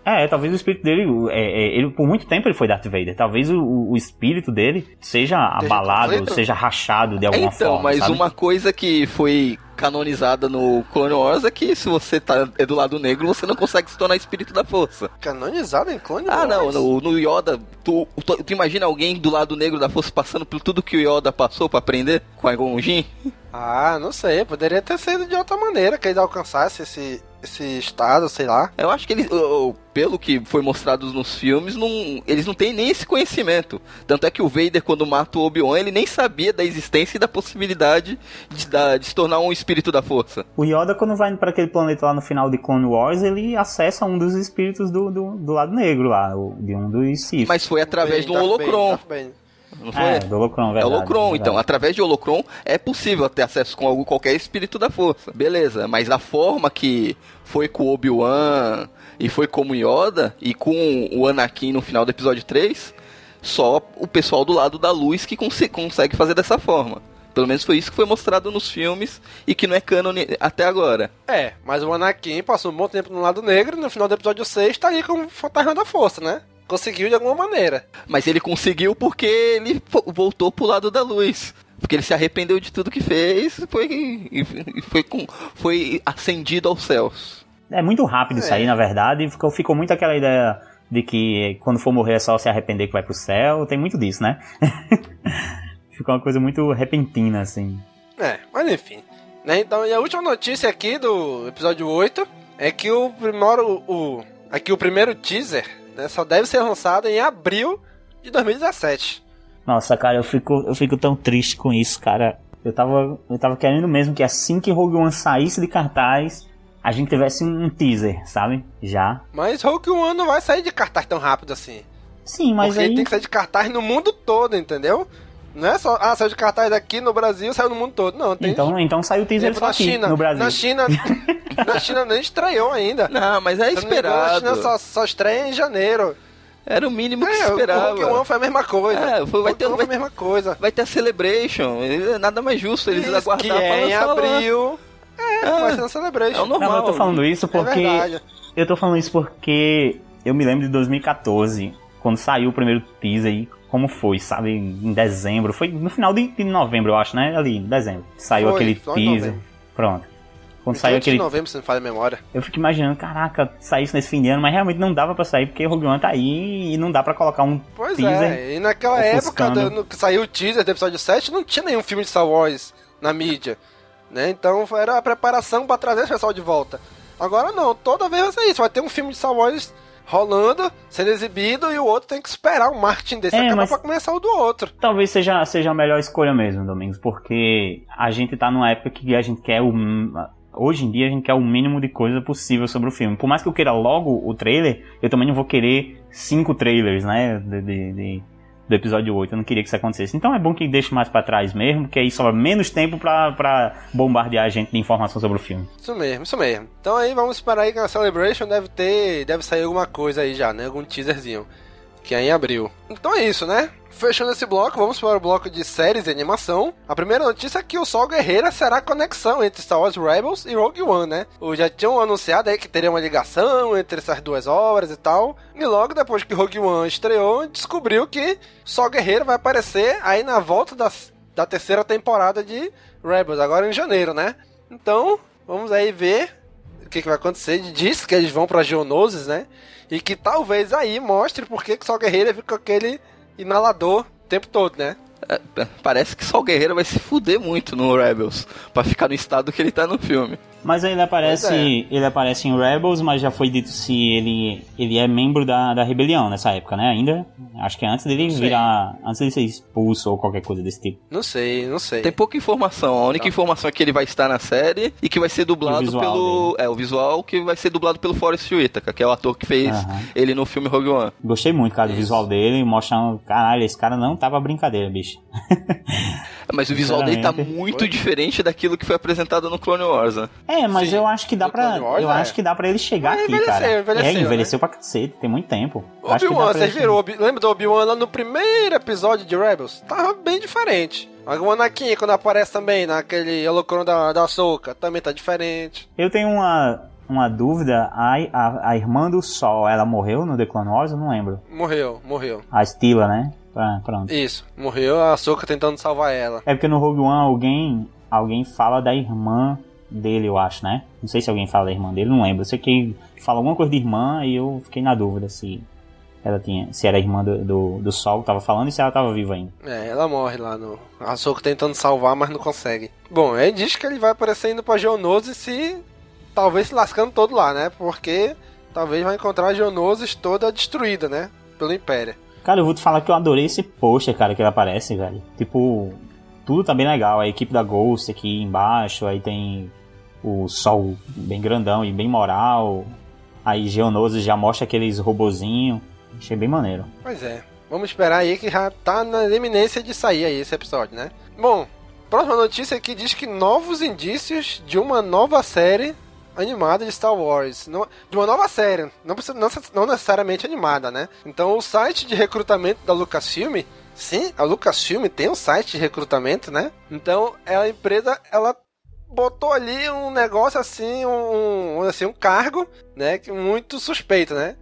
é, talvez o espírito dele, é, é, ele por muito tempo ele foi Darth Vader. Talvez o, o espírito dele seja abalado, seja rachado de alguma então, forma. Então, mas sabe? uma coisa que foi canonizada no Clone Wars é que se você tá é do lado negro, você não consegue se tornar espírito da força. Canonizada em Clone Ah, Wars? não, no, no Yoda, tu, tu, tu imagina alguém do lado negro da força passando por tudo que o Yoda passou pra aprender com a Jin? Ah, não sei, poderia ter sido de outra maneira, que eles alcançassem esse, esse estado, sei lá. Eu acho que eles, pelo que foi mostrado nos filmes, não, eles não têm nem esse conhecimento. Tanto é que o Vader, quando mata o Obi-Wan, ele nem sabia da existência e da possibilidade de, da, de se tornar um espírito da força. O Yoda, quando vai para aquele planeta lá no final de Clone Wars, ele acessa um dos espíritos do, do, do lado negro lá, de um dos Sith. Mas foi através Bem, um Bane, holocron, Bane. não foi? É, do Holocron, É verdade. holocron, verdade. então. Através de holocron é possível ter acesso com algum, qualquer espírito da força. Beleza, mas a forma que foi com o Obi-Wan e foi como Yoda e com o Anakin no final do episódio 3, só o pessoal do lado da luz que conse- consegue fazer dessa forma. Pelo menos foi isso que foi mostrado nos filmes e que não é cânone até agora. É, mas o Anakin passou um bom tempo no lado negro e no final do episódio 6 tá aí como fantasma da força, né? Conseguiu de alguma maneira. Mas ele conseguiu porque ele voltou pro lado da luz. Porque ele se arrependeu de tudo que fez foi, e e foi, com, foi ascendido aos céus. É muito rápido isso É. aí, na verdade. Ficou, ficou muito aquela ideia de que quando for morrer é só se arrepender que vai pro céu. Tem muito disso, né? <laughs> ficou uma coisa muito repentina, assim. É, mas enfim. Né? Então, e a última notícia aqui do episódio 8 é que o primeiro, o, aqui o primeiro teaser né, só deve ser lançado em abril de 2017. Nossa, cara, eu fico, eu fico tão triste com isso, cara. Eu tava, eu tava querendo mesmo que assim que Rogue One saísse de cartaz, a gente tivesse um teaser, sabe? Já. Mas Rogue One não vai sair de cartaz tão rápido assim. Sim, mas porque aí... tem que sair de cartaz no mundo todo, entendeu? Não é só, ah, saiu de cartaz aqui no Brasil, saiu no mundo todo. Não, tem Então, então saiu o teaser só na aqui, China. no Brasil. Na China, <laughs> na China nem estreou ainda. Não, mas é engano, A esperado. China só, só estreia em janeiro. Era o mínimo que se É, o esperava. Rogue One foi a mesma coisa. É, foi- vai ter- vai- foi a mesma coisa. Vai ter a Celebration. É nada mais justo eles Isso, aguardar que pra é em lá. abril. É, É. vai ser na Celebration. É o normal. Não, eu tô falando isso É porque... verdade. eu tô falando isso porque eu me lembro de 2014, quando saiu o primeiro teaser aí, como foi, sabe? Em dezembro. Foi no final de, de novembro, eu acho, né? Ali, em dezembro. Saiu Foi, aquele teaser. novembro. Pronto. Quando 28 saiu de aquele. novembro, se não falha a memória. Eu fico imaginando, caraca, sair isso nesse fim de ano, mas realmente não dava pra sair porque Rogue One tá aí e não dá pra colocar um Pois teaser. é, e naquela época ofuscando. do- no que saiu o teaser do episódio 7, não tinha nenhum filme de Star Wars na mídia. Né? Então era a preparação pra trazer esse pessoal de volta. Agora não, toda vez vai ser isso. Vai ter um filme de Star Wars rolando, sendo exibido, e o outro tem que esperar o marketing desse É, acabar pra começar o do outro. Talvez seja, seja a melhor escolha mesmo, Domingos, porque a gente tá numa época que a gente quer o. Hoje em dia a gente quer o mínimo de coisa possível sobre o filme. Por mais que eu queira logo o trailer, eu também não vou querer cinco trailers, né? De, de, de, do episódio 8. Eu não queria que isso acontecesse. Então é bom que deixe mais para trás mesmo, porque aí sobra menos tempo pra bombardear a gente de informação sobre o filme. Isso mesmo, isso mesmo. Então aí vamos esperar aí que na Celebration deve ter. Deve sair alguma coisa aí já, né? Algum teaserzinho. Que é em abril. Então é isso, né? Fechando esse bloco, vamos para o bloco de séries e animação. A primeira notícia é que o Sol Guerreira será a conexão entre Star Wars Rebels e Rogue One, né? O já tinham anunciado aí que teria uma ligação entre essas duas obras e tal. E logo depois que Rogue One estreou, descobriu que Sol Guerreira vai aparecer aí na volta das, da terceira temporada de Rebels, agora em janeiro, né? Então, vamos aí ver o que, que vai acontecer. Diz que eles vão para Geonosis, né? E que talvez aí mostre por que Sol Guerreira fica com aquele inalador o tempo todo, né? É, parece que só o Guerreiro vai se fuder muito no Rebels, para ficar no estado que ele tá no filme. Mas aí ele aparece, é. ele aparece em Rebels, mas já foi dito se ele, ele é membro da, da rebelião nessa época, né? Ainda. Acho que é antes dele virar. Antes dele ser expulso ou qualquer coisa desse tipo. Não sei, não sei. Tem pouca informação. A única não. informação é que ele vai estar na série e que vai ser dublado pelo. Dele. É, o visual que vai ser dublado pelo Forrest Whitaker, que é o ator que fez uhum. ele no filme Rogue One. Gostei muito, cara, do visual dele, mostrando. Caralho, esse cara não tava brincadeira, bicho. <laughs> Mas o visual dele tá muito foi. diferente daquilo que foi apresentado no Clone Wars, né? É, mas Sim. eu acho que dá pra. Wars, eu é. acho que dá para ele chegar mas aqui, cara. Envelheceu, é, envelheceu né? pra cacete, tem muito tempo. Obi-Wan, vocês viram? Lembra do Obi-Wan lá no primeiro episódio de Rebels? Tava bem diferente. O Anakin, quando aparece também naquele holocron da, da Soca, também tá diferente. Eu tenho uma, uma dúvida. A, a, a irmã do Sol, ela morreu no The Clone Wars? Eu não lembro. Morreu, morreu. A Stila, né? Pronto. Isso, morreu a Soca tentando salvar ela. É porque no Rogue One alguém, alguém fala da irmã dele, eu acho, né? Não sei se alguém fala da irmã dele, não lembro. Eu sei que fala alguma coisa de irmã e eu fiquei na dúvida se ela tinha, se era irmã do, do, do Sol que tava falando e se ela tava viva ainda. É, ela morre lá no. A Soca tentando salvar, mas não consegue. Bom, ele diz que ele vai aparecer indo pra Geonosis se. Talvez se lascando todo lá, né? Porque talvez vai encontrar a Geonosis toda destruída, né? Pelo Império. Cara, eu vou te falar que eu adorei esse pôster, cara, que ele aparece, velho. Tipo, tudo tá bem legal. A equipe da Ghost aqui embaixo, aí tem o sol bem grandão e bem moral. Aí Geonosis já mostra aqueles robozinhos. Achei bem maneiro. Pois é. Vamos esperar aí que já tá na iminência de sair aí esse episódio, né? Bom, próxima notícia aqui diz que novos indícios de uma nova série animada de Star Wars. de uma nova série, não, não, não necessariamente animada, né? Então o site de recrutamento da Lucasfilm Sim, a Lucasfilm tem um site de recrutamento, né? Então, a empresa, ela botou ali um negócio assim, um, assim, um cargo, né, que muito suspeito, né?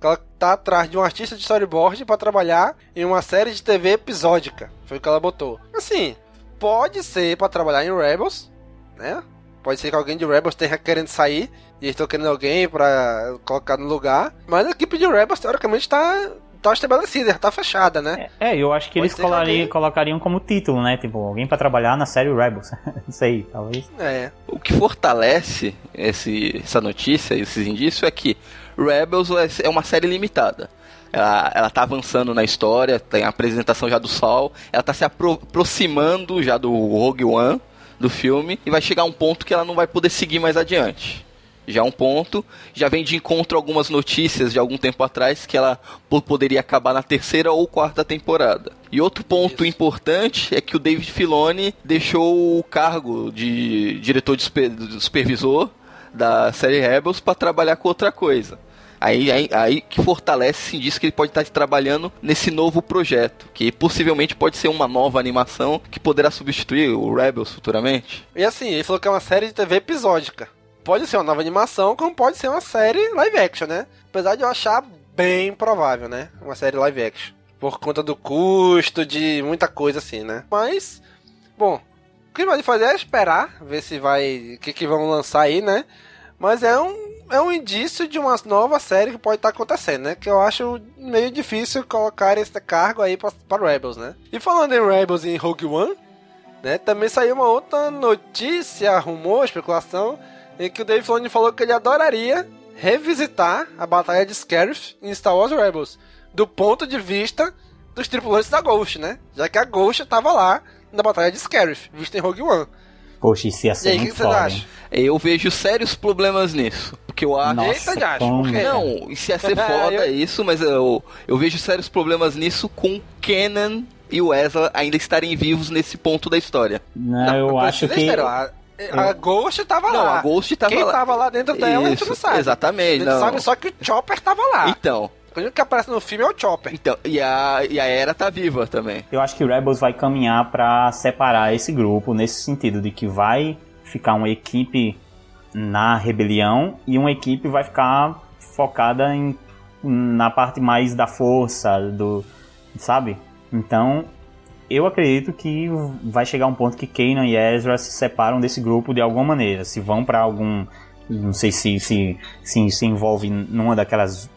Ela tá atrás de um artista de storyboard para trabalhar em uma série de TV episódica. Foi o que ela botou. Assim, pode ser para trabalhar em Rebels, né? Pode ser que alguém de Rebels esteja querendo sair e estão querendo alguém para colocar no lugar. Mas a equipe de Rebels, teoricamente, está tá estabelecida, já tá fechada, né? É, eu acho que Pode eles colariam, colocariam como título, né? Tipo, alguém para trabalhar na série Rebels. <laughs> Não sei, talvez. É. O que fortalece esse, essa notícia, esses indícios, é que Rebels é uma série limitada. Ela, ela tá avançando na história, tem a apresentação já do Sol, ela tá se apro aproximando já do Rogue One, do filme e vai chegar um ponto que ela não vai poder seguir mais adiante. Já é um ponto, já vem de encontro algumas notícias de algum tempo atrás que ela poderia acabar na terceira ou quarta temporada. E outro ponto Isso. importante é que o David Filoni deixou o cargo de diretor de supervisor da série Rebels para trabalhar com outra coisa. Aí, aí, aí que fortalece sim diz que ele pode estar trabalhando nesse novo projeto, que possivelmente pode ser uma nova animação que poderá substituir o Rebels futuramente. E assim, ele falou que é uma série de TV episódica. Pode ser uma nova animação, como pode ser uma série live action, né? Apesar de eu achar bem provável, né? Uma série live action. Por conta do custo, de muita coisa assim, né? Mas, bom, o que pode fazer é esperar, ver se vai. O que, que vão lançar aí, né? Mas é um, é um indício de uma nova série que pode estar tá acontecendo, né? Que eu acho meio difícil colocar esse cargo aí para Rebels, né? E falando em Rebels e em Rogue One, né? Também saiu uma outra notícia, rumor, especulação, em que o Dave Filoni falou que ele adoraria revisitar a Batalha de Scarif em Star Wars Rebels, do ponto de vista dos tripulantes da Ghost, né? Já que a Ghost estava lá na Batalha de Scarif, vista em Rogue One. Poxa, isso ia ser e aí, muito que foda, Eu vejo sérios problemas nisso Porque eu acho. Nossa, Eita, Josh, como? por quê? Não, isso ia ser <laughs> foda Eu- isso, mas eu, eu vejo sérios problemas nisso com Kenan e o Ezra ainda estarem vivos nesse ponto da história. Não, eu acho que. esperar. A, a Ghost tava Não, lá. a Ghost tava Quem lá. tava lá dentro dela, a gente não Isso, sabe. A Exatamente, gente não. sabe só que o Chopper tava lá. Então, O único que aparece no filme é o Chopper. então e, a, e a Era tá viva também. Eu acho que Rebels vai caminhar pra separar esse grupo nesse sentido de que vai ficar uma equipe na rebelião e uma equipe vai ficar focada em na parte mais da força do sabe? Então, eu acredito que vai chegar um ponto que Kanan e Ezra se separam desse grupo de alguma maneira, se vão pra algum não sei se se se, se envolve numa daquelas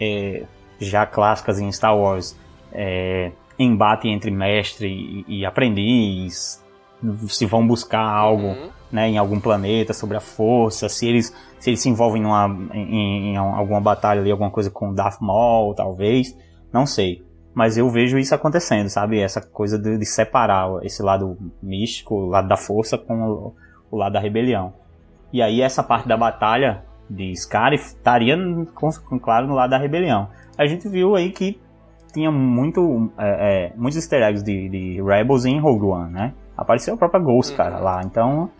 é, já clássicas em Star Wars é, embate entre mestre e, e aprendiz, se vão buscar algo Uhum. Né, em algum planeta sobre a força, se eles se eles se envolvem numa, em, em alguma batalha ali, alguma coisa com Darth Maul, talvez, não sei. Mas eu vejo isso acontecendo, sabe? Essa coisa de, de separar esse lado místico, o lado da força, com o, o lado da rebelião. E aí essa parte da batalha de Scarif estaria, com, claro, no lado da rebelião. A gente viu aí que tinha muito, é, é, muitos easter eggs de, de Rebels em Rogue One, né? Apareceu a própria Ghost, Uhum. cara, lá. Então,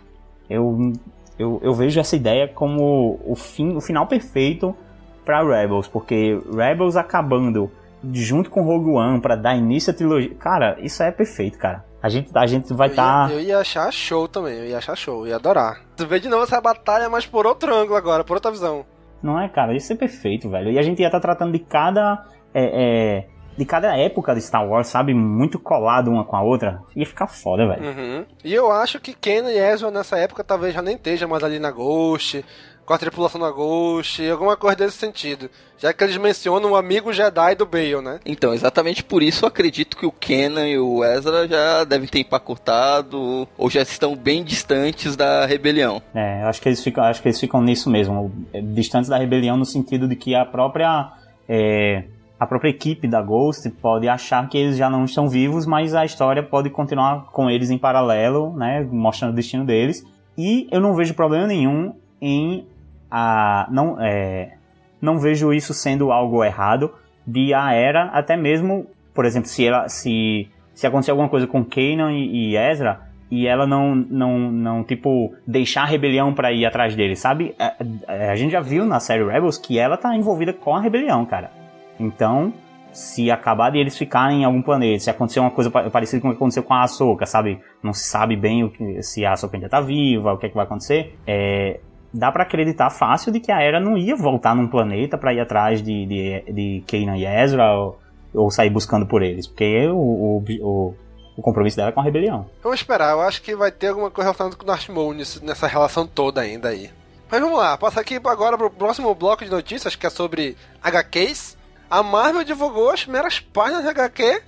eu, eu, eu vejo essa ideia como o, fim, o final perfeito para Rebels, porque Rebels acabando junto com Rogue One para dar início à trilogia. Cara, isso é perfeito, cara. A gente, a gente vai estar. ia, eu ia achar show também, eu ia achar show, eu ia adorar. Tu vê de novo essa batalha, mas por outro ângulo agora, por outra visão. Não é, cara? Isso é perfeito, velho. E a gente ia estar tratando de cada. é, é, de cada época de Star Wars, sabe? Muito colado uma com a outra. Ia ficar foda, velho. Uhum. E eu acho que Kenan e Ezra nessa época talvez já nem esteja mais ali na Ghost, com a tripulação da Ghost, alguma coisa desse sentido. Já que eles mencionam o amigo Jedi do Bale, né? Então, exatamente por isso eu acredito que o Kenan e o Ezra já devem ter empacotado ou já estão bem distantes da rebelião. É, eu acho que eles ficam, acho que eles ficam nisso mesmo, distantes da rebelião no sentido de que a própria é, a própria equipe da Ghost pode achar que eles já não estão vivos, mas a história pode continuar com eles em paralelo, né, mostrando o destino deles. E eu não vejo problema nenhum em a não é, não vejo isso sendo algo errado de a era até mesmo, por exemplo, se ela se se acontecer alguma coisa com Kanan e, e Ezra, e ela não, não, não tipo, deixar a rebelião pra ir atrás dele, sabe? A, a- a gente já viu na série Rebels que ela tá envolvida com a rebelião, cara. Então, se acabar de eles ficarem em algum planeta, se acontecer uma coisa pa- parecida com o que aconteceu com a Ahsoka, sabe? Não se sabe bem o que, se a Ahsoka ainda tá viva, o que é que vai acontecer. É, dá pra acreditar fácil de que a Era não ia voltar num planeta pra ir atrás de, de, de Kanan e Ezra ou, ou sair buscando por eles, porque o, o, o, compromisso dela é com a rebelião. Vamos esperar, eu acho que vai ter alguma coisa relacionada com o Darth Maul nessa relação toda ainda aí. Mas vamos lá, passar aqui agora pro próximo bloco de notícias, que é sobre HQs. A Marvel divulgou as primeiras páginas de HQ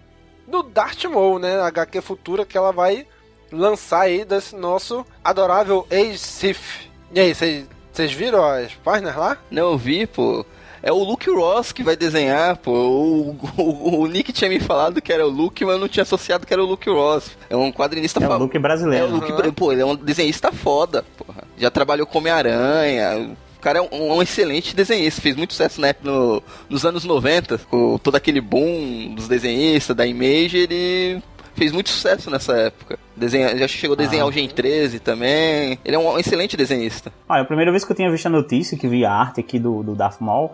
do Darth Maul, né? A HQ futura que ela vai lançar aí desse nosso adorável ex-Sith. E aí, vocês viram as páginas lá? Não, eu vi, pô. É o Luke Ross que vai desenhar, pô. O, o, o Nick tinha me falado que era o Luke, mas eu não tinha associado que era o Luke Ross. É um quadrinista É o fa- look É brasileiro. o? Luke, Aham. pô, ele é um desenhista foda, porra. Já trabalhou com Homem-Aranha. O cara é um, um excelente desenhista, fez muito sucesso na época, no- nos anos 90, com todo aquele boom dos desenhistas, da Image, ele fez muito sucesso nessa época. Desenha, já chegou a desenhar Ah. o Gen 13 também. Ele é um excelente desenhista. Olha, a primeira vez que eu tinha visto a notícia, que vi a arte aqui do, do Darth Maul,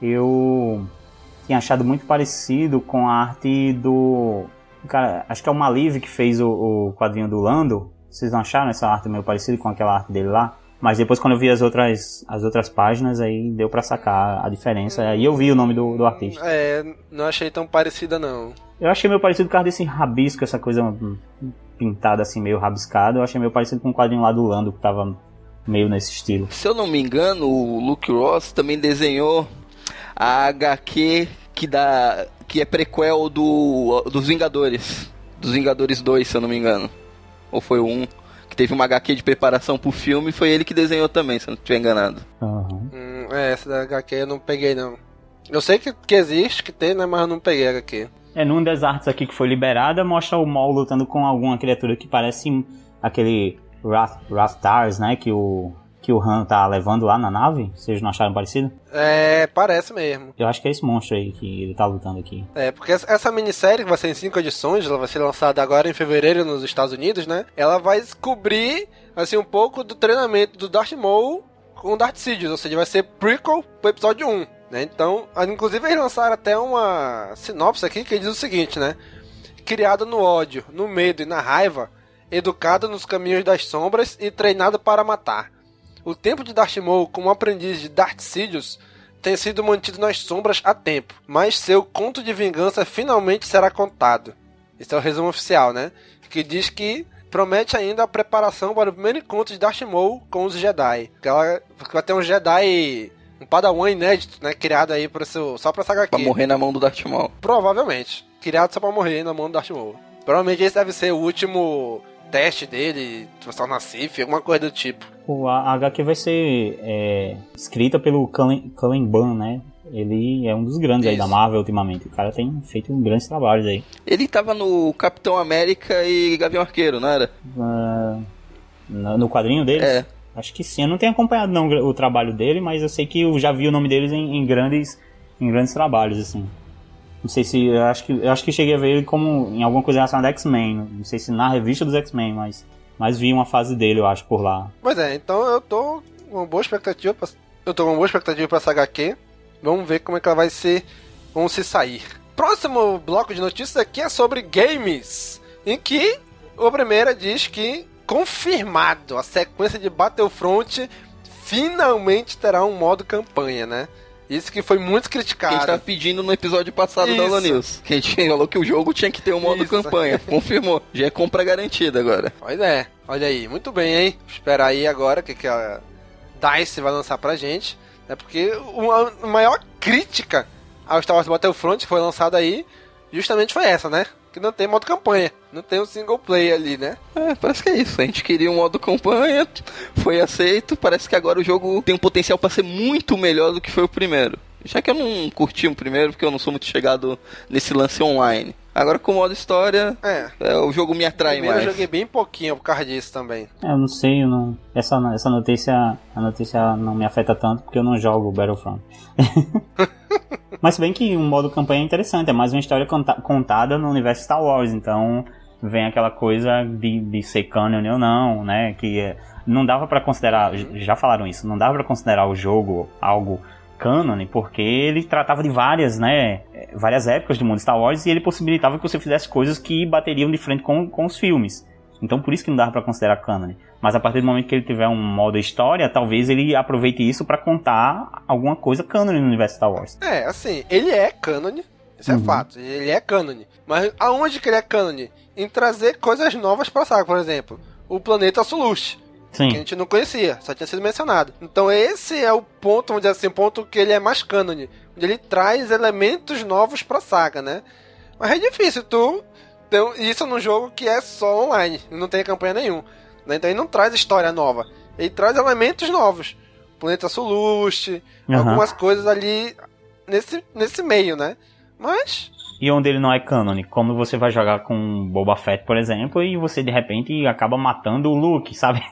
eu tinha achado muito parecido com a arte do... Cara, acho que é o Maliv que fez o, o quadrinho do Lando. Vocês não acharam essa arte meio parecida com aquela arte dele lá? Mas depois quando eu vi as outras, as outras páginas, aí deu pra sacar a diferença. Aí eu vi o nome do, do artista. É, não achei tão parecida não. Eu achei meio parecido por causa desse rabisco, essa coisa pintada assim, meio rabiscada. Eu achei meio parecido com o quadrinho lá do Lando, que tava meio nesse estilo. Se eu não me engano, o Luke Ross também desenhou a HQ que dá que é prequel do dos Vingadores, dos Vingadores 2, se eu não me engano. Ou foi o 1 que teve uma HQ de preparação pro filme, foi ele que desenhou também, se eu não estiver enganado. Aham. Hum, é, essa da HQ eu não peguei não. Eu sei que, que existe, que tem, né, mas eu não peguei a HQ. É, numa das artes aqui que foi liberada, mostra o Maul lutando com alguma criatura que parece aquele Wrath, Wrath Tars, né? Que o, que o Han tá levando lá na nave? Vocês não acharam parecido? É, parece mesmo. Eu acho que é esse monstro aí que ele tá lutando aqui. É, porque essa minissérie, que vai ser em cinco edições, ela vai ser lançada agora em fevereiro nos Estados Unidos, né? Ela vai descobrir, assim, um pouco do treinamento do Darth Maul com o Darth Sidious, ou seja, vai ser prequel pro episódio 1, né? Então, inclusive eles lançaram até uma sinopse aqui que diz o seguinte, né? Criado no ódio, no medo e na raiva, educado nos caminhos das sombras e treinado para matar. O tempo de Darth Maul como aprendiz de Darth Sidious tem sido mantido nas sombras há tempo, mas seu conto de vingança finalmente será contado. Esse é o resumo oficial, né? Que diz que promete ainda a preparação para o primeiro encontro de Darth Maul com os Jedi. Que ela vai ter um Jedi, um Padawan inédito, né? Criado aí para seu, só pra saga aqui. Pra morrer na mão do Darth Maul. Provavelmente. Criado só pra morrer na mão do Darth Maul. Provavelmente esse deve ser o último teste dele, transformar na Sif, alguma coisa do tipo. A HQ vai ser é, escrita pelo Cullen Bunn, né? Ele é um dos grandes Isso. aí da Marvel ultimamente. O cara tem feito grandes trabalhos aí. Ele tava no Capitão América e Gavião Arqueiro, não era? Uh, no quadrinho dele? É. Acho que sim. Eu não tenho acompanhado não o trabalho dele, mas eu sei que eu já vi o nome deles em, em grandes, em grandes trabalhos, assim. Não sei se. Eu acho que, eu acho que cheguei a ver ele como em alguma coisa relacionada a X-Men. Não sei se na revista dos X-Men, mas, mas vi uma fase dele, eu acho, por lá. Pois é, então eu tô com uma boa expectativa. Pra, eu tô com uma boa expectativa pra essa HQ. Vamos ver como é que ela vai ser. Vamos se sair. Próximo bloco de notícias aqui é sobre games. Em que o primeira diz que confirmado a sequência de Battlefront finalmente terá um modo campanha, né? Isso que foi muito criticado. Que a gente tava pedindo no episódio passado Isso. da Holo News. Que a gente falou que o jogo tinha que ter um modo Isso. campanha. Confirmou. Já é compra garantida agora. Pois é. Olha aí. Muito bem, hein? Esperar aí agora o que, que a DICE vai lançar pra gente. É porque a maior crítica ao Star Wars Battlefront que foi lançado aí justamente foi essa, né? Que não tem modo campanha. Não tem um single player ali, né? É, parece que é isso. A gente queria um modo campanha, foi aceito. Parece que agora o jogo tem um potencial para ser muito melhor do que foi o primeiro. Já que eu não curti o primeiro, porque eu não sou muito chegado nesse lance online. Agora com o modo história, é. é o jogo me atrai mais. Eu joguei bem pouquinho por causa disso também. É, eu não sei, eu não... Essa, essa notícia, a notícia não me afeta tanto porque eu não jogo Battlefront. <laughs> Mas bem que um modo campanha é interessante, é mais uma história contada no universo Star Wars, então vem aquela coisa de, de ser canon ou não, né? Que é, não dava para considerar, já falaram isso, não dava para considerar o jogo algo canon, porque ele tratava de várias, né, várias épocas do mundo Star Wars e ele possibilitava que você fizesse coisas que bateriam de frente com, com os filmes. Então por isso que não dava para considerar canon. Mas a partir do momento que ele tiver um modo história, talvez ele aproveite isso para contar alguma coisa canon no universo Star Wars. É, assim, ele é canon, isso é uhum. é fato, ele é canon. Mas aonde que ele é canon? Em trazer coisas novas pra saga, por exemplo, o planeta Sulush. Sim. Que a gente não conhecia, só tinha sido mencionado. Então esse é o ponto, vamos dizer assim, ponto que ele é mais canon. Onde ele traz elementos novos pra saga, né? Mas é difícil tu isso num jogo que é só online, não tem campanha nenhum. Né? Então ele não traz história nova. Ele traz elementos novos. Planeta Soluste, uhum. algumas coisas ali nesse, nesse meio, né? Mas e onde ele não é canon. Como você vai jogar com Boba Fett, por exemplo, e você de repente acaba matando o Luke, <laughs> sabe?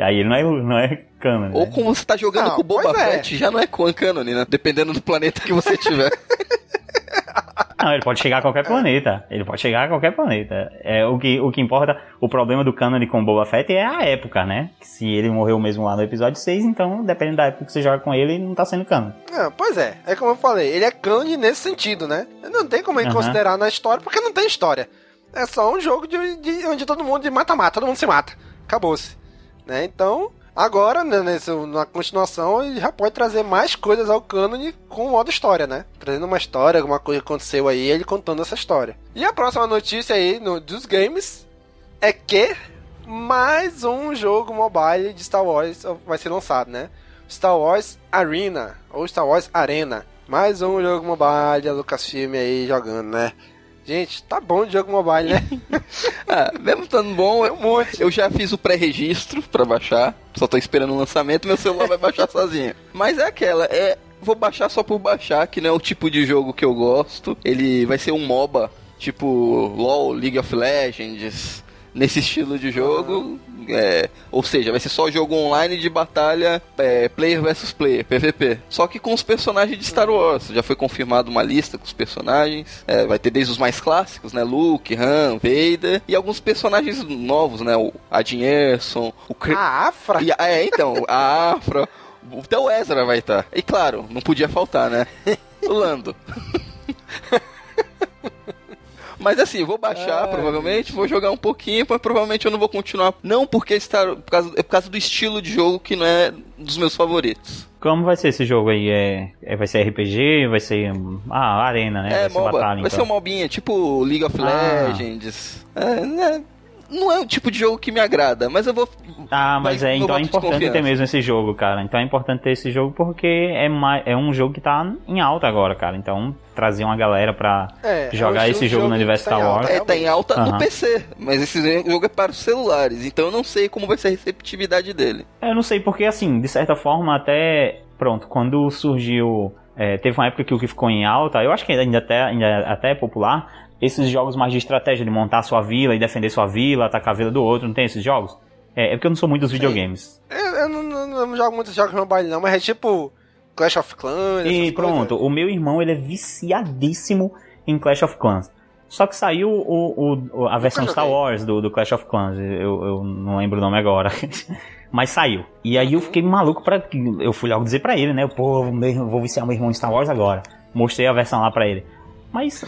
Aí ele não é, não é canon. Ou né? como você tá jogando não, com o Boba é. Fett, é. já não é canon, né? Dependendo do planeta que você tiver. <laughs> Não, ele pode chegar a qualquer planeta. Ele pode chegar a qualquer planeta. É, o, que, o que importa, o problema do canon com Boba Fett é a época, né? Se ele morreu mesmo lá no episódio 6, então, dependendo da época que você joga com ele, não tá sendo canon. É, pois é, é como eu falei, ele é canon nesse sentido, né? Não tem como ele uhum. considerar na história, porque não tem história. É só um jogo de, de onde todo mundo mata-mata, todo mundo se mata. Acabou-se. Né? Então, Agora, né, na continuação, ele já pode trazer mais coisas ao cânone com o modo história, né? Trazendo uma história, alguma coisa que aconteceu aí, ele contando essa história. E a próxima notícia aí no, dos games é que mais um jogo mobile de Star Wars vai ser lançado, né? Star Wars Arena, ou Star Wars Arena. Mais um jogo mobile, a Lucasfilm aí jogando, né? Gente, tá bom de jogo mobile, né? <laughs> ah, mesmo estando bom, eu, eu já fiz o pré-registro para baixar. Só tô esperando o lançamento, meu celular vai baixar sozinho. Mas é aquela, é. Vou baixar só por baixar, que não é o tipo de jogo que eu gosto. Ele vai ser um MOBA, tipo LOL, League of Legends. Nesse estilo de jogo. É, ou seja, vai ser só jogo online de batalha é, player versus player, PVP. Só que com os personagens de Star Wars. Já foi confirmado uma lista com os personagens. É, vai ter desde os mais clássicos, né? Luke, Han, Vader. E alguns personagens novos, né? O Adin Erson, o Cre A Afra? E, é, então, a Afra. Até o Ezra vai estar. E claro, não podia faltar, né? O Lando. <laughs> Mas assim, eu vou baixar, Ai, provavelmente, vou jogar um pouquinho, mas provavelmente eu não vou continuar. Não porque está. Por causa, é por causa do estilo de jogo que não é dos meus favoritos. Como vai ser esse jogo aí? É, é- vai ser RPG? Vai ser. Ah, arena, né? É, vai ser MOBA. batalha, vai ser então. um mobinha, tipo League of Ah. Legends. É, né? Não é o tipo de jogo que me agrada, mas eu vou. Ah, mas Mas é, então é importante ter mesmo esse jogo, cara. Então é importante ter esse jogo porque é, mais, é um jogo que tá em alta agora, cara. Então trazer uma galera pra É, jogar é esse estilo jogo no universo tá Star Wars. É, tá em alta Aham. no PC, mas esse jogo é para os celulares, então eu não sei como vai ser a receptividade dele. Eu não sei porque, assim, de certa forma, até. Pronto, quando surgiu. é, teve uma época que o que ficou em alta, eu acho que ainda até, ainda até é popular. Esses jogos mais de estratégia, de montar sua vila e defender sua vila, atacar a vila do outro, não tem esses jogos? É, é porque eu não sou muito dos videogames. Eu, eu não, não- não jogo muitos jogos mobile não, mas é tipo Clash of Clans. E pronto, coisas. o meu irmão ele é viciadíssimo em Clash of Clans. Só que saiu o, o- a versão Star. Wars do, do Clash of Clans. Eu, eu não lembro o nome agora. <laughs> Mas saiu. E aí eu fiquei maluco pra. Eu fui logo dizer pra ele, né? Pô, vou viciar meu irmão em Star Wars agora. Mostrei a versão lá pra ele. Mas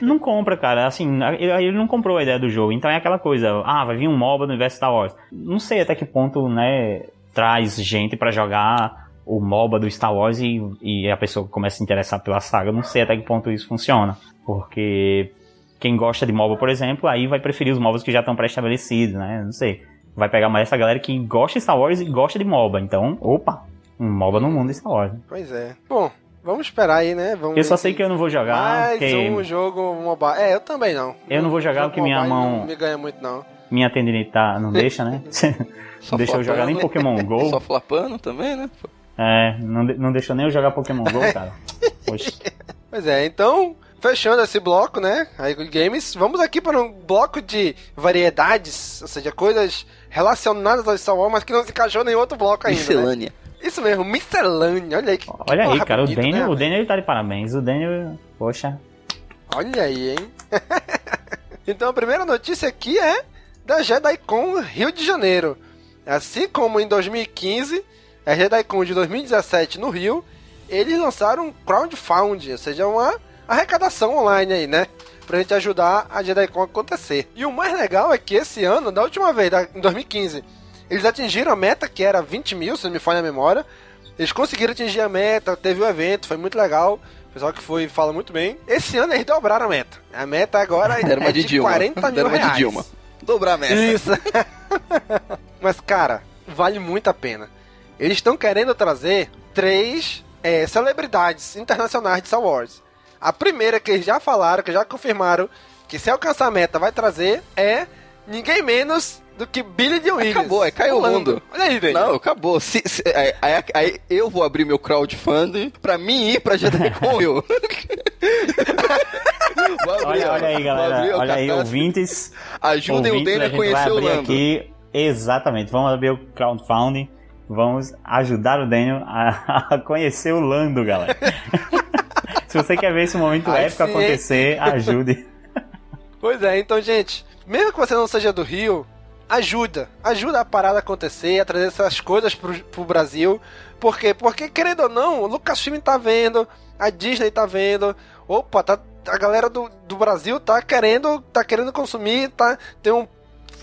não, <laughs> não compra, cara. Assim, ele, não comprou a ideia do jogo. Então é aquela coisa. Ah, vai vir um MOBA no universo Star Wars. Não sei até que ponto, né? Traz gente pra jogar o MOBA do Star Wars e, e a pessoa começa a se interessar pela saga. Não sei até que ponto isso funciona. Porque quem gosta de MOBA, por exemplo, aí vai preferir os MOBAs que já estão pré-estabelecidos, né? Não sei. Vai pegar mais essa galera que gosta de Star Wars e gosta de MOBA. Então, opa, um MOBA no mundo de Star Wars. Pois é. Bom, vamos esperar aí, né? Vamos Eu só sei se- que eu não vou jogar, Mais porque um jogo mobile. É, eu também não. Eu não vou jogar porque minha mão- Não me ganha muito, não. minha tendinite tá, não <laughs> deixa, né? <laughs> Não deixa eu jogar nem. Pokémon GO. Só flapando também, né? É, não, de- não deixou nem eu jogar Pokémon GO, <laughs> cara. Poxa. Pois é, então, fechando esse bloco, né? Aí com games, vamos aqui para um bloco de variedades, ou seja, coisas relacionadas ao Star Wars, mas que não se encaixou em outro bloco ainda. Né? Isso mesmo, miscelânea. Olha aí que. Olha que aí, cara, o Daniel, né, o Daniel ele tá de parabéns. O Daniel, poxa. Olha aí, hein? <laughs> então a primeira notícia aqui é da JediCon Rio de Janeiro. Assim como em 2015, a JediCon de 2017 no Rio, eles lançaram um crowdfunding, ou seja, uma arrecadação online aí, né? Pra gente ajudar a JediCon a acontecer. E o mais legal é que esse ano, da última vez, em 2015, eles atingiram a meta que era 20 mil, se não me falha a memória. Eles conseguiram atingir a meta, teve o evento, foi muito legal. O pessoal que foi fala muito bem. Esse ano eles dobraram a meta. A meta agora é <laughs> Deram uma de de Dilma. 40 mil Deram uma de reais. Dilma. Dobrar a meta. Isso. <laughs> Mas, cara, vale muito a pena. Eles estão querendo trazer três é, celebridades internacionais de Star Wars. A primeira que eles já falaram, que já confirmaram, que se alcançar a meta vai trazer, é ninguém menos do que Billy Dean Williams. Acabou, aí caiu o mundo. Olha aí, Daniel. Não, acabou. Se- se- aí, aí- aí eu vou abrir meu crowdfunding pra mim ir pra JediCon <laughs> eu. Abrir, Olha, olha aí, Vou galera. abrir o Olha aí, ouvintes. Ajudem o ouvintes, Daniel a conhecer o Lando. aqui. Exatamente, vamos abrir o crowdfunding. Vamos ajudar o Daniel a, <laughs> a conhecer o Lando, galera. <laughs> Se você quer ver esse momento Aí épico sim, acontecer, ajude. Pois é, então, gente, mesmo que você não seja do Rio, ajuda. Ajuda a parada a acontecer, a trazer essas coisas pro, pro Brasil. Por quê? Porque, querendo ou não, o Lucasfilm tá vendo, a Disney tá vendo. Opa, tá, a galera do, do Brasil tá querendo, tá querendo consumir, tá, tem um,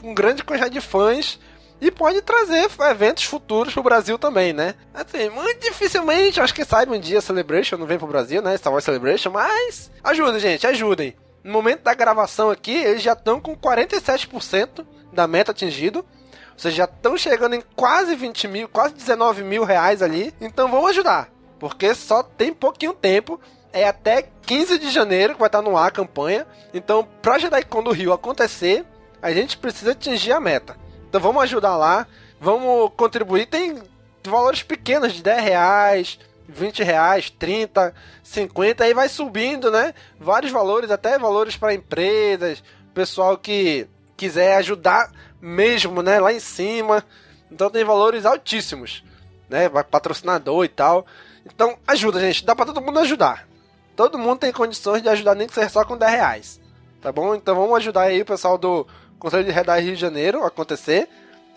um grande quantidade de fãs. E pode trazer eventos futuros pro Brasil também, né? Assim, muito dificilmente, acho que saiba um dia Celebration não vem pro Brasil, né? Star Wars Celebration, mas ajuda, gente, ajudem. No momento da gravação aqui, eles já estão com 47% da meta atingido. Ou seja, já estão chegando em quase 20 mil, quase 19 mil reais ali. Então vamos ajudar. Porque só tem pouquinho tempo. É até 15 de janeiro que vai estar no ar a campanha. Então, pra JediCon do Rio acontecer, a gente precisa atingir a meta. Então vamos ajudar lá. Vamos contribuir. Tem valores pequenos de 10 reais, 20 reais, 30, 50, aí vai subindo, né? Vários valores, até valores para empresas, pessoal que quiser ajudar mesmo, né, lá em cima. Então tem valores altíssimos, né? Patrocinador e tal. Então ajuda, gente. Dá pra todo mundo ajudar. Todo mundo tem condições de ajudar, nem que seja só com 10 reais. Tá bom? Então vamos ajudar aí o pessoal do Conselho de Redar Rio de Janeiro a acontecer.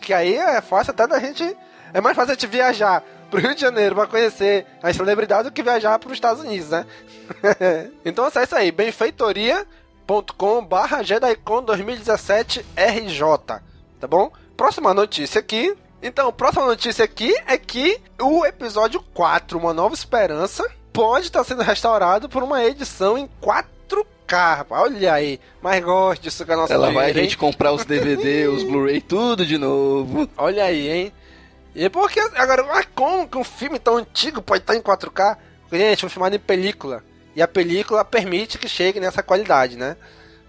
Que aí é fácil até da gente. É mais fácil a gente viajar pro Rio de Janeiro pra conhecer as celebridades do que viajar pros Estados Unidos, né? <laughs> então acesse aí, benfeitoria.com barra JediCon 2017 RJ, tá bom? Próxima notícia aqui. Então, próxima notícia aqui é que o episódio 4, Uma Nova Esperança, pode estar sendo restaurado por uma edição em 4K. Olha aí, mas gosto disso com a nossa Ela vai a gente comprar os DVD, <laughs> os Blu-ray, tudo de novo. Olha aí, hein? E porque agora, mas como que um filme tão antigo pode estar em 4K? Gente, foi filmado em película. E a película permite que chegue nessa qualidade, né?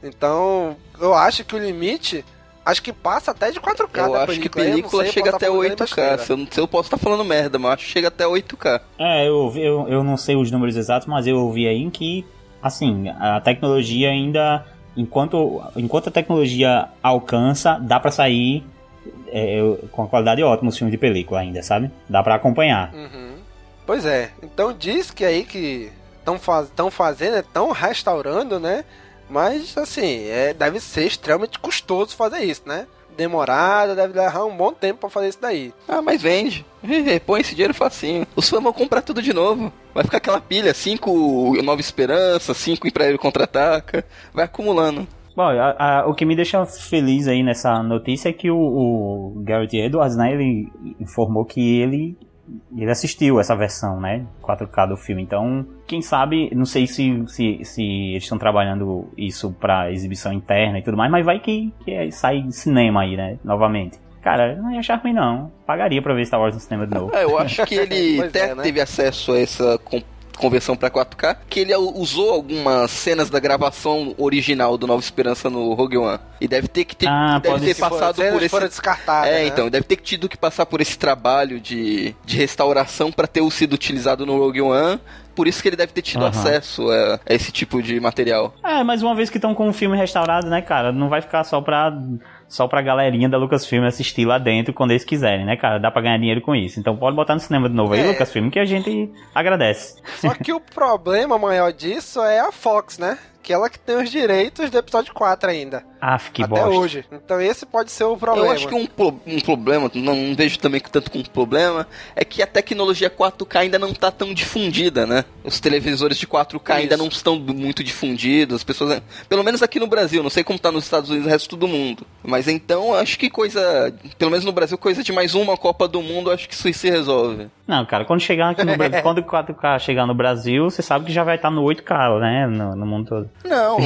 Então, eu acho que o limite. Acho que passa até de 4K. Eu acho que película chega até 8K. Se eu, se eu posso estar falando merda, mas acho que chega até 8K. É, eu, eu, eu não sei os números exatos, mas eu ouvi aí que, assim, a tecnologia ainda. Enquanto, enquanto a tecnologia alcança, dá para sair é, com a qualidade ótima os filmes de película ainda, sabe? Dá para acompanhar. Uhum. Pois é. Então diz que aí que estão faz, fazendo, estão restaurando, né? Mas assim, é, deve ser extremamente custoso fazer isso, né? Demorado, deve levar um bom tempo para fazer isso daí. Ah, mas vende. Põe esse dinheiro facinho. Os fãs vão comprar tudo de novo. Vai ficar aquela pilha, 5 Nova Esperança, 5 Império Contra-Ataca. Vai acumulando. Bom, a, a, o que me deixa feliz aí nessa notícia é que o, o Garrett Edwards, né, ele informou que ele ele assistiu essa versão, né, 4K do filme. Então, quem sabe, não sei se, se, se eles estão trabalhando isso para exibição interna e tudo mais, mas vai que, que é, sai cinema aí, né, novamente. Cara, não ia achar ruim não. Pagaria pra ver Star Wars no cinema de novo. É, eu acho que ele <laughs> até é, né? teve acesso a essa conversão para 4K, que ele usou algumas cenas da gravação original do Nova Esperança no Rogue One. E deve ter que ter, ah, deve ter passado for, por esse descartado. É, né? então, deve ter tido que passar por esse trabalho de, de restauração para ter sido utilizado no Rogue One por isso que ele deve ter tido uhum. acesso a, a, esse tipo de material. É, mas uma vez que estão com o filme restaurado, né, cara, não vai ficar só pra só pra galerinha da Lucasfilm assistir lá dentro quando eles quiserem, né, cara? Dá pra ganhar dinheiro com isso. Então pode botar no cinema de novo aí, é. Lucasfilm, que a gente agradece. Só que o problema maior disso é a Fox, né? Que ela que tem os direitos do episódio 4 ainda. Ah, que Até bosta. hoje. Então esse pode ser o problema. Eu acho que um, um problema, não, não, vejo também tanto como problema, é que a tecnologia 4K ainda não está tão difundida, né? Os televisores de 4K Isso. ainda não estão muito difundidos, as pessoas, pelo menos aqui no Brasil, não sei como está nos Estados Unidos e no resto do mundo. Mas então, acho que coisa, pelo menos no Brasil, coisa de mais uma Copa do Mundo, acho que isso se resolve. Não, cara, quando chegar aqui no Brasil, <laughs> quando o 4K chegar no Brasil, você sabe que já vai estar tá no 8K, né? No, no mundo todo. Não,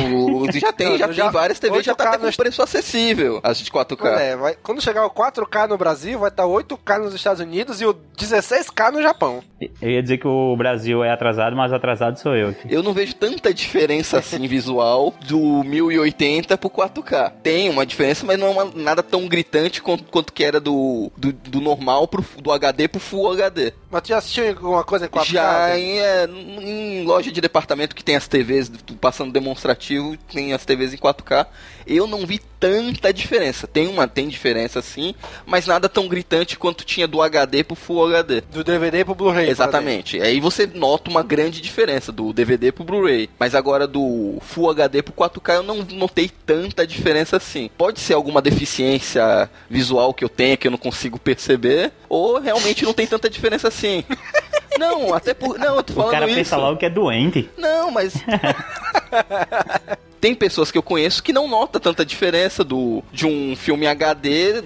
<laughs> já tem, já, já tem várias TVs, já tá até com preço acessível, as de 4K. É, vai, quando chegar o 4K no Brasil, vai estar tá 8K nos Estados Unidos e o 16K no Japão. Eu ia dizer que o Brasil é atrasado, mas atrasado sou eu. Eu não vejo tanta diferença assim <laughs> visual do 1080 pro 4K. Tem uma diferença, mas não é uma, nada tão gritante quanto, quanto que era do, do, do, normal pro, do HD pro Full HD. Mas tu já assistiu alguma coisa em 4K? Já em, é, em loja de departamento que tem as TVs passando demonstrativo, tem as TVs em 4K. Eu não vi tanta diferença. Tem uma tem diferença sim, mas nada tão gritante quanto tinha do HD pro Full HD. Do DVD pro Blu-ray. Exatamente. Aí você nota uma grande diferença do DVD pro Blu-ray. Mas agora do Full HD pro 4K eu não notei tanta diferença assim. Pode ser alguma deficiência visual que eu tenha que eu não consigo perceber, ou realmente não tem tanta diferença assim. <laughs> Não, até por. Não, eu tô falando O cara isso. pensa logo que é doente. Não, mas. <laughs> tem pessoas que eu conheço que não nota tanta diferença do de um filme HD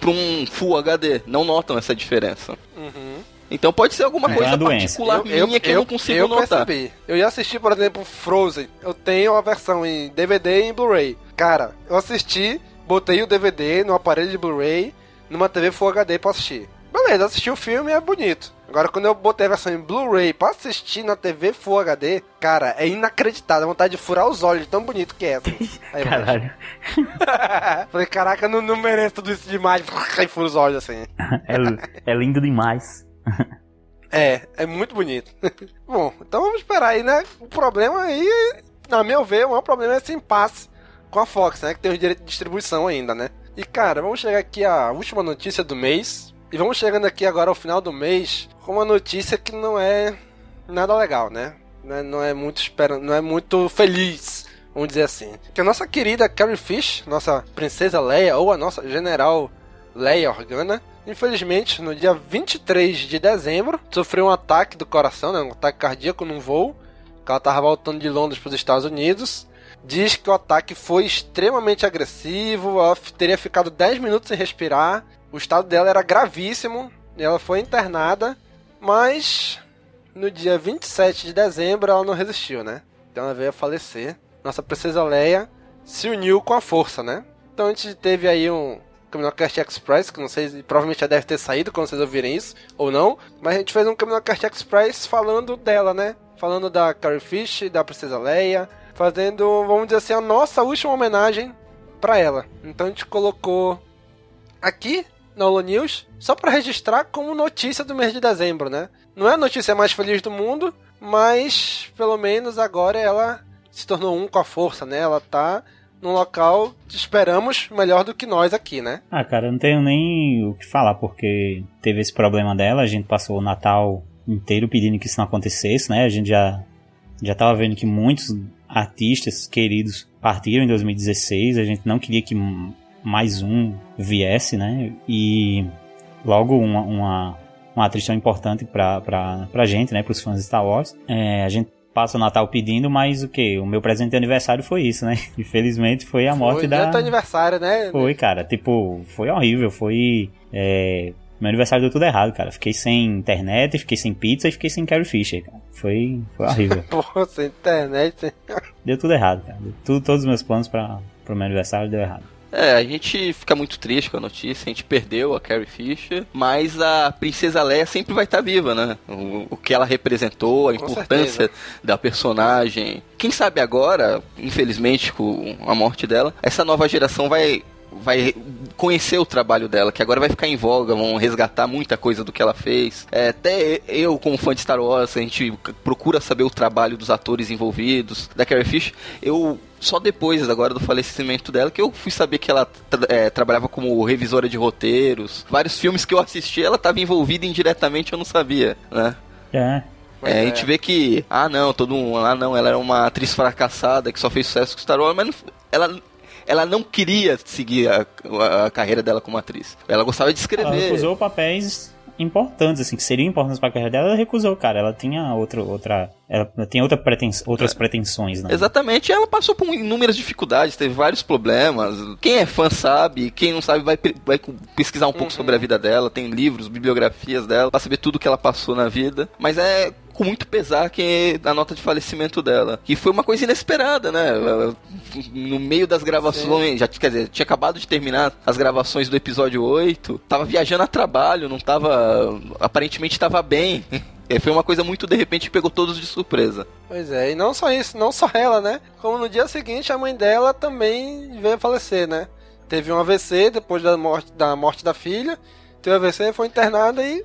para um Full HD. Não notam essa diferença. Uhum. Então pode ser alguma é, coisa é particular eu, minha eu, que eu, eu, não consigo eu notar. Percebi. Eu já assisti, por exemplo, Frozen. Eu tenho a versão em DVD e em Blu-ray. Cara, eu assisti, botei o DVD no aparelho de Blu-ray, numa TV Full HD pra assistir. Beleza, assisti o filme é bonito. Agora, quando eu botei a versão em Blu-ray pra assistir na TV Full HD, cara, é inacreditável. A vontade de furar os olhos, tão bonito que é. <laughs> Aí, Caralho. <laughs> Falei, caraca, não, não mereço tudo isso demais. <laughs> Aí fura os olhos assim. É, é lindo demais. é, é muito bonito. Bom, então vamos esperar aí, né? O problema aí, na meu ver, o maior problema é esse impasse com a Fox, né? Que tem o direito de distribuição ainda, né? E cara, vamos chegar aqui à última notícia do mês. E vamos chegando aqui agora ao final do mês com uma notícia que não é nada legal, né? Não é, é muito esperando, não é muito feliz, vamos dizer assim. Que a nossa querida Carrie Fish, nossa princesa Leia ou a nossa general Leia Organa, infelizmente no dia 23 de dezembro sofreu um ataque do coração, né? Um ataque cardíaco num voo. Que ela estava voltando de Londres para os Estados Unidos diz que o ataque foi extremamente agressivo, ela teria ficado 10 minutos sem respirar o estado dela era gravíssimo, ela foi internada, mas no dia 27 de dezembro ela não resistiu, né? Então ela veio a falecer. Nossa princesa Leia se uniu com a força, né? Então a gente teve aí um Caminocast Express, que não sei, provavelmente já deve ter saído quando vocês ouvirem isso, ou não, mas a gente fez um Caminocast Express falando dela, né? Falando da Carrie Fish, da princesa Leia, fazendo, vamos dizer assim, a nossa última homenagem para ela. Então a gente colocou aqui na News, só para registrar como notícia do mês de dezembro, né? Não é a notícia mais feliz do mundo, mas pelo menos agora ela se tornou um com a força, né? Ela tá num local, esperamos, melhor do que nós aqui, né? Ah, cara, eu não tenho nem o que falar, porque teve esse problema dela, a gente passou o Natal inteiro pedindo que isso não acontecesse, né? A gente já, já tava vendo que muitos artistas queridos partiram em 2016, a gente não queria que mais um viesse, né? E logo uma, uma, uma atriz tão importante pra, pra, pra gente, né? Pros fãs de Star Wars. É, a gente passa o Natal pedindo, mas o que? O meu presente de aniversário foi isso, né? <laughs> Infelizmente foi a morte foi, da. Foi aniversário, né? Foi, cara. Tipo, foi horrível. Foi. É... Meu aniversário deu tudo errado, cara. Fiquei sem internet, fiquei sem pizza e fiquei sem Carrie Fisher, cara. Foi, foi horrível. <laughs> Pô, sem internet. Deu tudo errado, cara. Tudo, todos os meus planos para pro meu aniversário deu errado. É, a gente fica muito triste com a notícia, a gente perdeu a Carrie Fisher, mas a Princesa Leia sempre vai estar tá viva, né? O, o, que ela representou, a com importância certeza. da personagem. Quem sabe agora, infelizmente com a morte dela, essa nova geração vai vai conhecer o trabalho dela, que agora vai ficar em voga, vão resgatar muita coisa do que ela fez. É, até eu, como fã de Star Wars, a gente procura saber o trabalho dos atores envolvidos, da Carrie Fisher. Eu só depois agora do falecimento dela que eu fui saber que ela é, trabalhava como revisora de roteiros. Vários filmes que eu assisti, ela estava envolvida indiretamente, eu não sabia, né? É. É, a gente vê que, ah não, todo mundo, ah não, ela era uma atriz fracassada que só fez sucesso com Star Wars, mas não, ela ela não queria seguir a, a, carreira dela como atriz. Ela gostava de escrever. Ela recusou papéis importantes, assim, que seriam importantes pra carreira dela, ela recusou, cara. Ela tinha outro, outra. Ela tinha outra pretens, outras é. pretensões, né? Exatamente, ela passou por inúmeras dificuldades, teve vários problemas. Quem é fã sabe, quem não sabe vai, vai pesquisar um pouco uhum. sobre a vida dela, tem livros, bibliografias dela, pra saber tudo que ela passou na vida. Mas é com muito pesar que a nota de falecimento dela. Que foi uma coisa inesperada, né? No meio das gravações, já quer dizer, tinha acabado de terminar as gravações do episódio 8, tava viajando a trabalho, não tava. aparentemente tava bem. E <laughs> foi uma coisa muito de repente que pegou todos de surpresa. Pois é, e não só isso, não só ela, né? Como no dia seguinte a mãe dela também veio a falecer, né? Teve um AVC depois da morte da, morte da filha, teve um AVC, foi internada e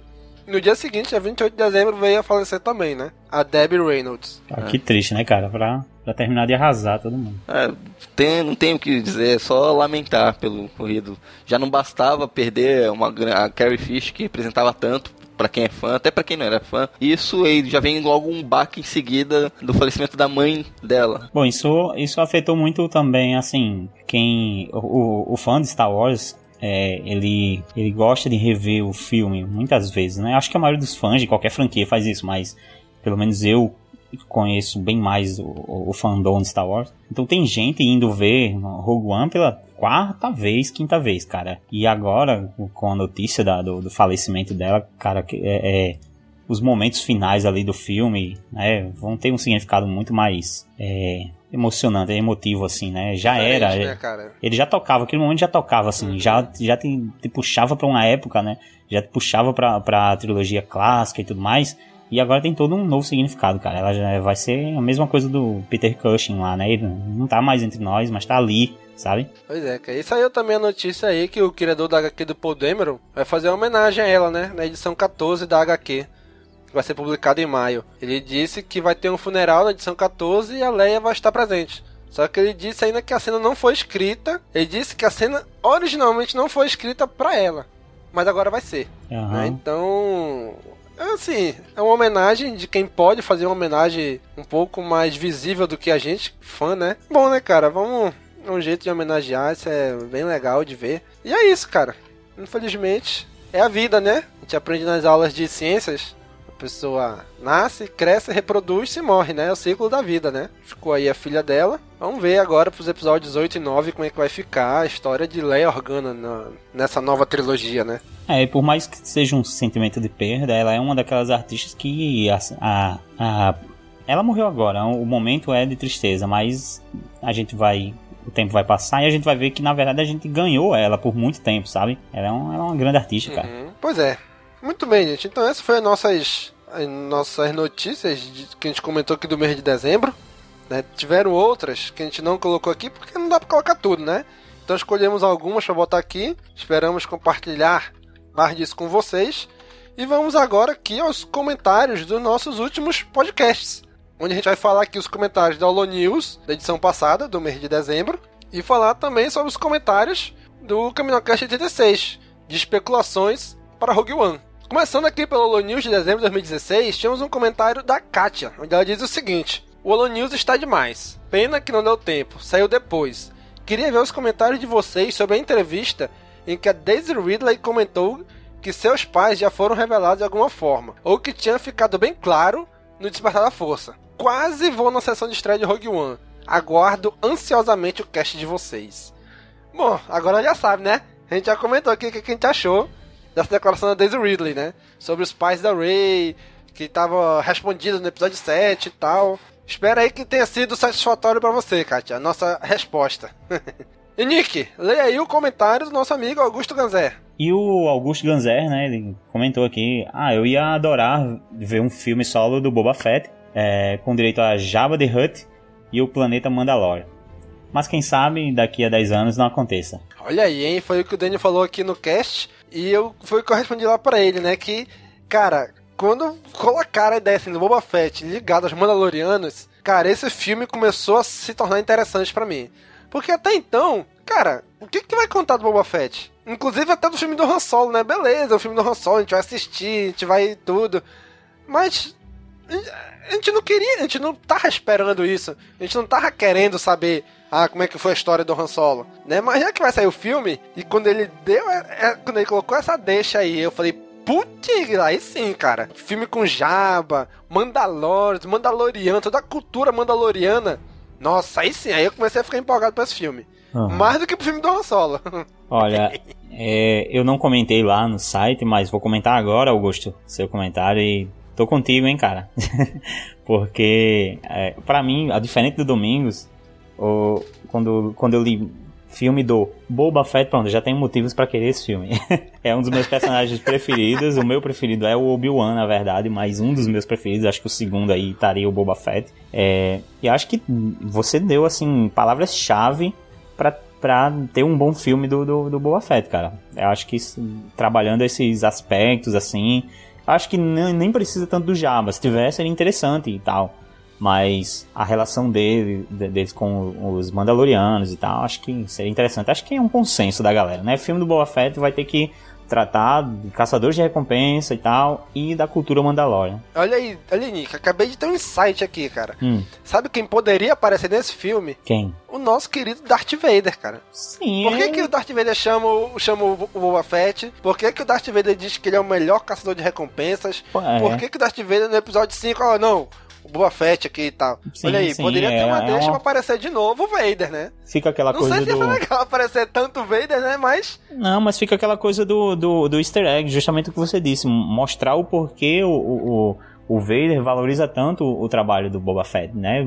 no dia seguinte, dia 28 de dezembro, veio a falecer também, né? A Debbie Reynolds. Ah, que triste, né, cara? Pra, pra terminar de arrasar todo mundo. É, tem, não tenho o que dizer, é só lamentar pelo corrido. Já não bastava perder uma, a Carrie Fish, que representava tanto para quem é fã, até para quem não era fã. Isso aí já vem logo um baque em seguida do falecimento da mãe dela. Bom, isso, isso afetou muito também, assim, quem. O, o fã de Star Wars é, ele, ele gosta de rever o filme muitas vezes, né? Acho que a maioria dos fãs de qualquer franquia faz isso, mas pelo menos eu conheço bem mais o, o fandom de Star Wars. Então tem gente indo ver Rogue One pela quarta vez, quinta vez, cara. E agora, com a notícia da, do, do, falecimento dela, cara, é, é, os momentos finais ali do filme, né, vão ter um significado muito mais é, emocionante, é emotivo, assim, né? Já era. Né, ele já tocava, aquele momento já tocava, assim, uhum. já, já te, te puxava pra uma época, né? Já te puxava pra, pra trilogia clássica e tudo mais. E agora tem todo um novo significado, cara. Ela já vai ser a mesma coisa do Peter Cushing lá, né? Ele não tá mais entre nós, mas tá ali, sabe? Pois é, cara. E saiu também a notícia aí que o criador da HQ do Paul Dameron vai fazer uma homenagem a ela, né? Na edição 14 da HQ vai ser publicado em maio. Ele disse que vai ter um funeral na edição 14 e a Leia vai estar presente. Só que ele disse ainda que a cena não foi escrita. Ele disse que a cena originalmente não foi escrita pra ela. Mas agora vai ser. Aham. né? Então. Assim, é uma homenagem de quem pode fazer uma homenagem um pouco mais visível do que a gente, fã, né? Bom, né, cara? Vamos. É um jeito de homenagear, isso é bem legal de ver. E é isso, cara. Infelizmente, é a vida, né? A gente aprende nas aulas de ciências. Pessoa nasce, cresce, reproduz e morre, né? É o ciclo da vida, né? Ficou aí a filha dela. Vamos ver agora pros episódios 8 e 9 como é que vai ficar a história de Leia Organa na- nessa nova trilogia, né? É, e por mais que seja um sentimento de perda, ela é uma daquelas artistas que a, a, a- ela morreu agora. O momento é de tristeza, mas a gente vai o tempo vai passar e a gente vai ver que na verdade a gente ganhou ela por muito tempo, sabe? Ela é, um- ela é uma grande artista, cara. Uhum. Pois é. Muito bem, gente. Então essas foram as nossas, as nossas notícias de- que a gente comentou aqui do mês de dezembro. né? Tiveram outras que a gente não colocou aqui porque não dá pra colocar tudo, né? Então escolhemos algumas pra botar aqui. Esperamos compartilhar mais disso com vocês. E vamos agora aqui aos comentários dos nossos últimos podcasts. Onde a gente vai falar aqui os comentários da Holo News, da edição passada, do mês de dezembro. E falar também sobre os comentários do Caminocast 86, de especulações para Rogue One. Começando aqui pelo Holo News de dezembro de 2016, temos um comentário da Katia, onde ela diz o seguinte: O Holo News está demais. Pena que não deu tempo, saiu depois. Queria ver os comentários de vocês sobre a entrevista em que a Daisy Ridley comentou que seus pais já foram revelados de alguma forma, ou que tinha ficado bem claro no Despertar da Força. Quase vou na sessão de estreia de Rogue One. Aguardo ansiosamente o cast de vocês. Bom, agora já sabe, né? A gente já comentou aqui o que a gente achou dessa declaração da Daisy Ridley, né? Sobre os pais da Rey, que tava respondido no episódio 7 e tal. Espera aí que tenha sido satisfatório pra você, Katia, a nossa resposta. <laughs> e Nick, leia aí o comentário do nosso amigo Augusto Ganzer. E o Augusto Ganzer, né, ele comentou aqui, ah, eu ia adorar ver um filme solo do Boba Fett, é, com direito a Jabba the Hutt e o planeta Mandalorian. Mas quem sabe daqui a 10 anos não aconteça. Olha aí, hein? Foi o que o Daniel falou aqui no cast. E eu foi que eu respondi lá pra ele, né? Que, cara, quando colocaram a ideia assim do Boba Fett ligado aos Mandalorianos, cara, esse filme começou a se tornar interessante pra mim. Porque até então, cara, o que, que vai contar do Boba Fett? Inclusive até do filme do Han Solo, né? Beleza, o filme do Han Solo, a gente vai assistir, a gente vai tudo. Mas a gente não queria, a gente não tava esperando isso. A gente não tava querendo saber ah, como é que foi a história do Han Solo, né? Mas já que vai sair o filme, e quando ele deu, é, quando ele colocou essa deixa aí, eu falei, putz, aí sim, cara. Filme com Jabba, Mandalorian, Mandaloriano, toda a cultura mandaloriana. Nossa, aí sim, aí eu comecei a ficar empolgado pra esse filme. Uhum. Mais do que pro filme do Han Solo. <laughs> Olha, é, eu não comentei lá no site, mas vou comentar agora, Augusto, seu comentário e tô contigo, hein, cara. <laughs> Porque, é, para mim, a diferente do Domingos, o, quando, quando eu li filme do Boba Fett, pronto, já tenho motivos para querer esse filme. <laughs> é um dos meus personagens preferidos, o meu preferido é o Obi-Wan, na verdade, mas um dos meus preferidos, acho que o segundo aí estaria o Boba Fett. É, e acho que você deu, assim, palavras-chave para pra ter um bom filme do, do, do Boba Fett, cara. Eu acho que trabalhando esses aspectos, assim, acho que nem, nem precisa tanto do Jabba. Se tivesse, seria interessante e tal. Mas a relação dele, de- deles com os Mandalorianos e tal, acho que seria interessante. Acho que é um consenso da galera, né? O filme do Boba Fett vai ter que tratar de caçadores de recompensa e tal, e da cultura Mandalorian. Olha aí, olha aí, Nick, acabei de ter um insight aqui, cara. Hum, Sabe quem poderia aparecer nesse filme? quem? O nosso querido Darth Vader, cara. Sim, Por que, que o Darth Vader chama, o- chama o Boba Fett? Por que, que o Darth Vader diz que ele é o melhor caçador de recompensas? é. Por que, que o Darth Vader no episódio 5, ó, não, o Boba Fett aqui e tal. Sim, Olha aí, sim, poderia ter é- uma é deixa uma- pra aparecer de novo o Vader, né? Fica aquela Não coisa sei se do... ser legal aparecer tanto o Vader, né? Mas. Não, mas fica aquela coisa do, do, do easter egg, justamente o que você disse, mostrar o porquê o, o, o- o Vader valoriza tanto o, o trabalho do Boba Fett, né?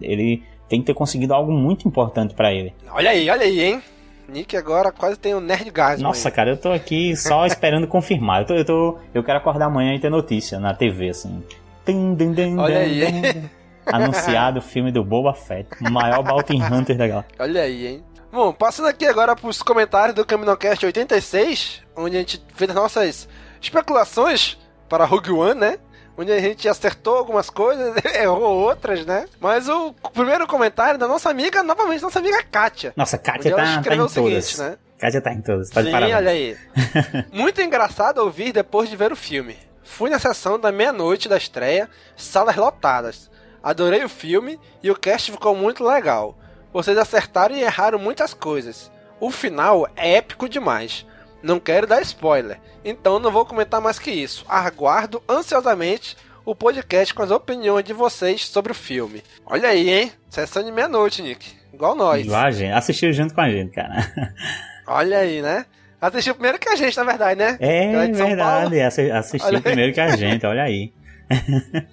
Ele tem que ter conseguido algo muito importante pra ele. Olha aí, olha aí, hein? Nick agora quase tem um nerdgasmo. Nossa, aí. cara, eu tô aqui só <laughs> esperando confirmar. Eu, tô, eu, tô, eu quero acordar amanhã e ter notícia na TV, assim. Tum, dum, dum, Olha aí. dum. Anunciado o filme do Boba Fett, o maior Bounty Hunter da galera. Olha aí, hein? Bom, passando aqui agora pros comentários do Caminocast 86, onde a gente fez as nossas especulações para Rogue One, né? onde a gente acertou algumas coisas, <laughs> errou outras, né? Mas o primeiro comentário da nossa amiga, novamente, nossa amiga Kátia. Nossa, Kátia tá, tá em todas. Seguinte, né? Kátia tá em todas, tá Sim, olha aí. <laughs> Muito engraçado ouvir depois de ver o filme. Fui na sessão da meia-noite da estreia, salas lotadas. Adorei o filme e o cast ficou muito legal. Vocês acertaram e erraram muitas coisas. O final é épico demais. Não quero dar spoiler, então não vou comentar mais que isso. Aguardo ansiosamente o podcast com as opiniões de vocês sobre o filme. Olha aí, hein? Sessão de meia-noite, Nick. Igual nós. Igual a gente. Assistiu junto com a gente, cara. <laughs> Olha aí, né? Assistiu primeiro que a gente, na verdade, né? É, verdade. Assistiu primeiro que a <laughs> gente, olha aí.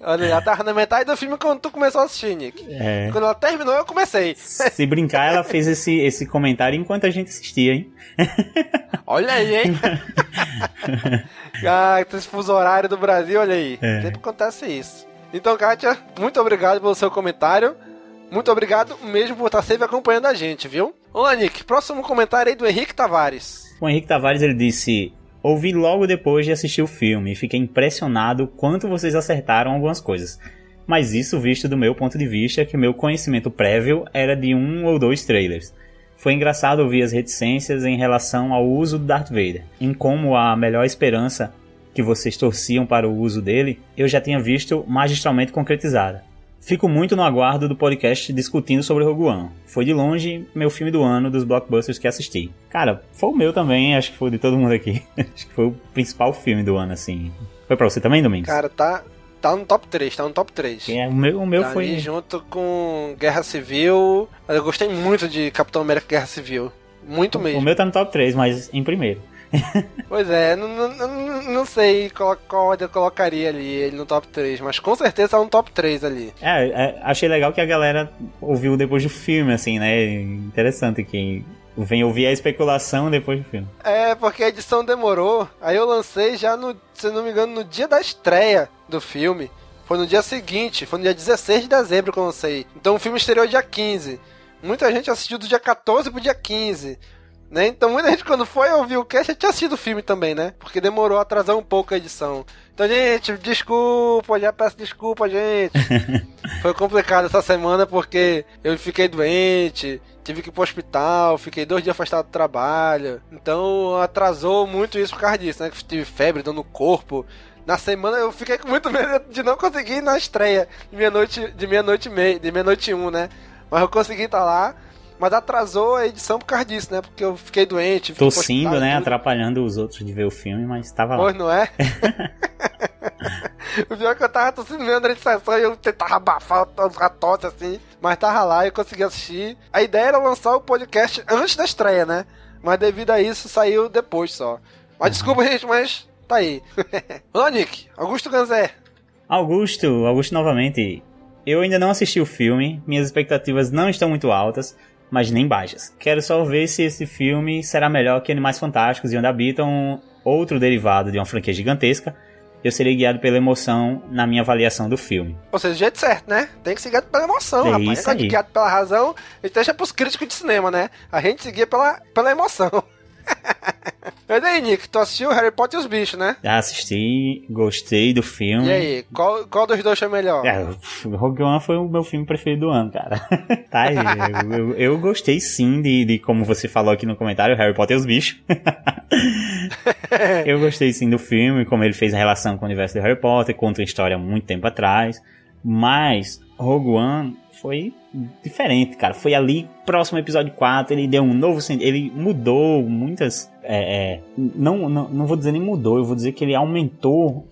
Olha, ela tava na metade do filme quando tu começou a assistir, Nick. É. Quando ela terminou, eu comecei. Se brincar, ela fez esse, esse comentário enquanto a gente assistia, hein? <laughs> Olha aí, hein? <laughs> ah, esse fuso horário do Brasil, olha aí. É. Sempre acontece isso. Então, Kátia, muito obrigado pelo seu comentário. Muito obrigado mesmo por estar sempre acompanhando a gente, viu? Olá, Nick. Próximo comentário aí do Henrique Tavares. O Henrique Tavares ele disse: Ouvi logo depois de assistir o filme e fiquei impressionado quanto vocês acertaram algumas coisas. Mas isso visto do meu ponto de vista, que meu conhecimento prévio era de um ou dois trailers. Foi engraçado ouvir as reticências em relação ao uso do Darth Vader, em como a melhor esperança que vocês torciam para o uso dele, eu já tinha visto magistralmente concretizada. Fico muito no aguardo do podcast discutindo sobre Rogue One. Foi de longe meu filme do ano dos blockbusters que assisti. Cara, foi o meu também, acho que foi de todo mundo aqui. <laughs> acho que foi o principal filme do ano, assim. Foi pra você também, Domingos? Cara, tá, tá no top 3, tá no top 3. É, o meu, o meu tá foi. junto com Guerra Civil. Eu gostei muito de Capitão América Guerra Civil. Muito mesmo. O meu tá no top 3, mas em primeiro. <laughs> pois é, não, não, não sei qual, qual eu colocaria ali ele no top 3, mas com certeza tá no top 3 ali. É, é, achei legal que a galera ouviu depois do filme, assim, né? Interessante que vem ouvir a especulação depois do filme. É, porque a edição demorou, aí eu lancei já no, se não me engano, no dia da estreia do filme. Foi no dia seguinte, foi no dia 16 de dezembro que eu lancei. Então o filme estreou dia 15. Muita gente assistiu do dia 14 pro dia 15. Né? Então muita gente quando foi ouvir o cast já tinha assistido o filme também, né? Porque demorou a atrasar um pouco a edição. Então, gente, desculpa, já peço desculpa, gente. <laughs> foi complicado essa semana porque eu fiquei doente, tive que ir pro hospital, fiquei dois dias afastado do trabalho. Então atrasou muito isso por causa disso, né? Que tive febre, dando no corpo. Na semana eu fiquei com muito medo de não conseguir ir na estreia de meia-noite de meia-noite meia, de meia-noite um, né? Mas eu consegui estar tá lá. Mas atrasou a edição por causa disso, né? Porque eu fiquei doente. Tossindo, né? Tudo. Atrapalhando os outros de ver o filme, mas tava lá. Pois não é? <laughs> o pior é que eu tava tossindo mesmo durante a sessão e eu tentava abafar a tosse assim. Mas tava lá e eu consegui assistir. A ideia era lançar o podcast antes da estreia, né? Mas devido a isso saiu depois só. Mas uhum. desculpa, gente, mas tá aí. <laughs> Olá, Nick. Augusto Ganzé. Augusto, Augusto novamente. Eu ainda não assisti o filme, minhas expectativas não estão muito altas, mas nem baixas. Quero só ver se esse filme será melhor que Animais Fantásticos e Onde Habitam, outro derivado de uma franquia gigantesca. Eu serei guiado pela emoção na minha avaliação do filme. Ou seja, do jeito certo, né? Tem que ser guiado pela emoção, é rapaz. Isso aí. guiado pela razão, e deixa pros críticos de cinema, né? A gente seguia pela, pela emoção. <laughs> Mas aí, Nick, tu assistiu Harry Potter e os bichos, né? Já assisti, gostei do filme. E aí, qual, qual dos dois foi melhor? É, Rogue One foi o meu filme preferido do ano, cara. <laughs> tá aí, eu, eu, eu, gostei sim de, de, como você falou aqui no comentário, Harry Potter e os bichos. <laughs> eu gostei sim do filme, como ele fez a relação com o universo de Harry Potter, conta uma história muito tempo atrás. Mas Rogue One foi diferente, cara. Foi ali, próximo episódio 4, ele deu um novo sentido. Ele mudou muitas. É, é, não, não, não vou dizer nem mudou, eu vou dizer que ele aumentou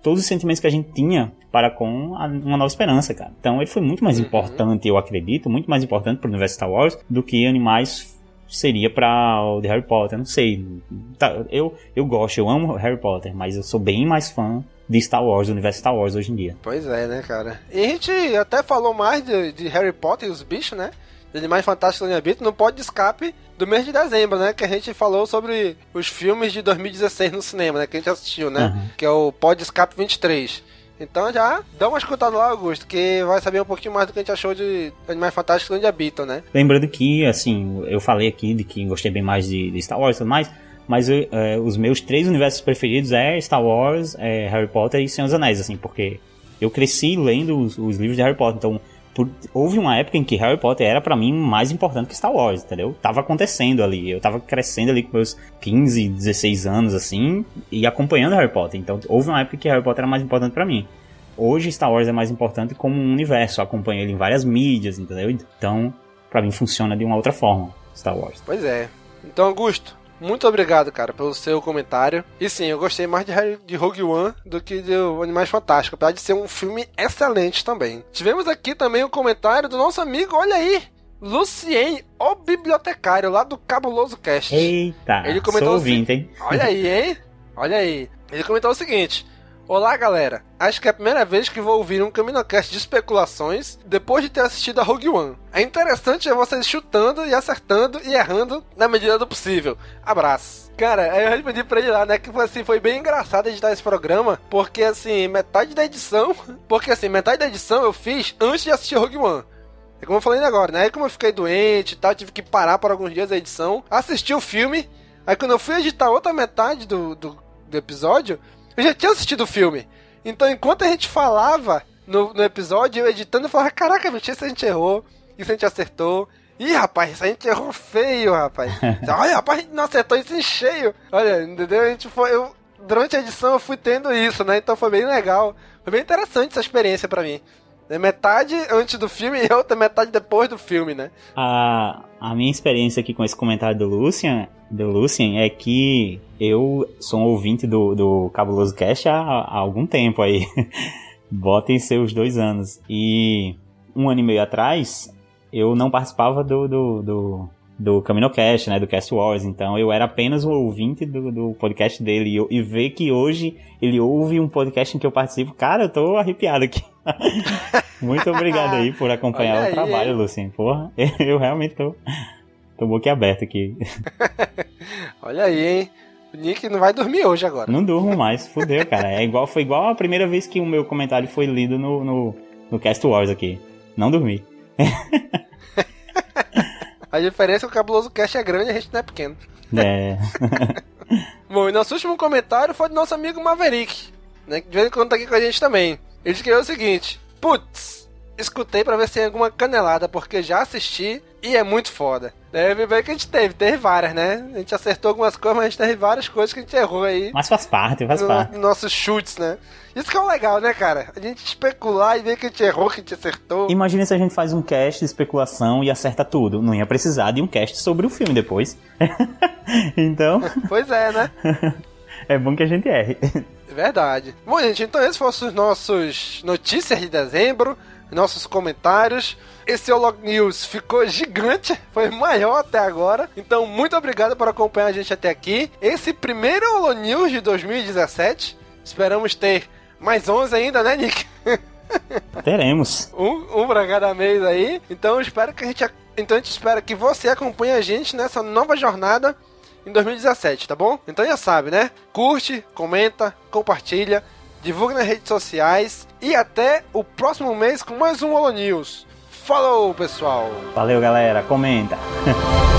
todos os sentimentos que a gente tinha para com a, uma nova esperança, cara. Então ele foi muito mais uhum. importante, eu acredito, muito mais importante para o universo Star Wars do que Animais seria para o de Harry Potter. Não sei. Tá, eu, eu gosto, eu amo Harry Potter, mas eu sou bem mais fã de Star Wars, do universo Star Wars hoje em dia. Pois é, né, cara? E a gente até falou mais de, de Harry Potter e os bichos, né? De Animais Fantásticos no Habito, no pode escape do mês de dezembro, né? Que a gente falou sobre os filmes de 2016 no cinema, né? Que a gente assistiu, né? Uhum. Que é o Pod Escape 23. Então já dá uma escutada lá, Augusto, que vai saber um pouquinho mais do que a gente achou de Animais Fantásticos onde habitam, né? Lembrando que, assim, eu falei aqui de que gostei bem mais de, de Star Wars e tudo mais, mas é, os meus três universos preferidos é Star Wars, é, Harry Potter e Senhor dos Anéis, assim, porque eu cresci lendo os, os livros de Harry Potter, então por, houve uma época em que Harry Potter era para mim mais importante que Star Wars, entendeu? Tava acontecendo ali, eu tava crescendo ali com meus 15, 16 anos assim e acompanhando Harry Potter. Então houve uma época que Harry Potter era mais importante para mim. Hoje Star Wars é mais importante como um universo, eu acompanho ele em várias mídias, entendeu? Então, para mim funciona de uma outra forma, Star Wars. Pois é. Então, Augusto, muito obrigado, cara, pelo seu comentário. E sim, eu gostei mais de, Harry, de Rogue One do que de Animais Fantásticos, apesar de ser um filme excelente também. Tivemos aqui também o um comentário do nosso amigo, olha aí, Lucien, o bibliotecário lá do Cabuloso Cast. Eita, ele comentou sou ouvinte, hein? Olha aí, <laughs> hein? Olha aí. Ele comentou o seguinte: Olá, galera. Acho que é a primeira vez que vou ouvir um CaminoCast de especulações depois de ter assistido a Rogue One. É interessante ver vocês chutando e acertando e errando na medida do possível. Abraço. Cara, eu respondi pra ele lá, né, que assim, foi bem engraçado editar esse programa, porque assim, metade da edição, <laughs> porque assim, metade da edição eu fiz antes de assistir Rogue One. É como eu falei agora, né? Aí como eu fiquei doente e tal, tive que parar por alguns dias a edição, assisti o filme, aí quando eu fui editar outra metade do, do, do episódio, eu já tinha assistido o filme. Então, enquanto a gente falava no, no episódio, eu editando, eu falava: Caraca, bicho, isso a gente errou, isso a gente acertou. Ih, rapaz, isso a gente errou feio, rapaz. <laughs> Olha, rapaz, a gente não acertou isso em cheio. Olha, entendeu? A gente foi. Eu, durante a edição eu fui tendo isso, né? Então foi bem legal. Foi bem interessante essa experiência para mim. É metade antes do filme e outra metade depois do filme, né? A, a minha experiência aqui com esse comentário do Lucian, do Lucian é que eu sou um ouvinte do, do Cabuloso Cast há, há algum tempo aí. <laughs> Botem seus dois anos. E um ano e meio atrás, eu não participava do, do, do, do CaminoCast, né, do Cast Wars, então eu era apenas um ouvinte do, do podcast dele e, e ver que hoje ele ouve um podcast em que eu participo, cara, eu tô arrepiado aqui. <laughs> Muito obrigado aí por acompanhar Olha o trabalho? Lucien. Porra, <laughs> eu realmente tô, tô boquiaberto aqui. <laughs> Olha aí, hein? O Nick não vai dormir hoje agora. Não durmo mais, fudeu, cara. É igual, foi igual a primeira vez que o meu comentário foi lido no, no, no Cast Wars aqui. Não dormi. <laughs> A diferença é que o cabuloso cast é grande e a gente não é pequeno. É. <laughs> Bom, e nosso último comentário foi do nosso amigo Maverick, né? Que de vez em quando tá aqui com a gente também. Ele escreveu o seguinte: Putz, escutei para ver se tem alguma canelada, porque já assisti e é muito foda. Deve ver que a gente teve, teve várias, né? A gente acertou algumas coisas, mas a gente teve várias coisas que a gente errou aí. Mas faz parte, faz no, parte. Nossos chutes, né? Isso que é o legal, né, cara? A gente especular e ver que a gente errou, que a gente acertou. Imagina se a gente faz um cast de especulação e acerta tudo. Não ia precisar de um cast sobre o filme depois. <laughs> então. pois é, né? <laughs> é bom que a gente erre. Verdade. Bom, gente, então esses foram os nossos notícias de dezembro, nossos comentários. Esse Olog News ficou gigante, <laughs> foi maior até agora. Então, muito obrigado por acompanhar a gente até aqui. Esse primeiro Holo News de 2017. Esperamos ter mais 11 ainda, né, Nick? <laughs> Teremos. um, um pra cada mês aí. Então, espero que a gente. Então, a gente espera que você acompanhe a gente nessa nova jornada em 2017, tá bom? Então já sabe, né? Curte, comenta, compartilha, divulga nas redes sociais e até o próximo mês com mais um Holo News. Falou, pessoal! Valeu, galera. Comenta. <laughs>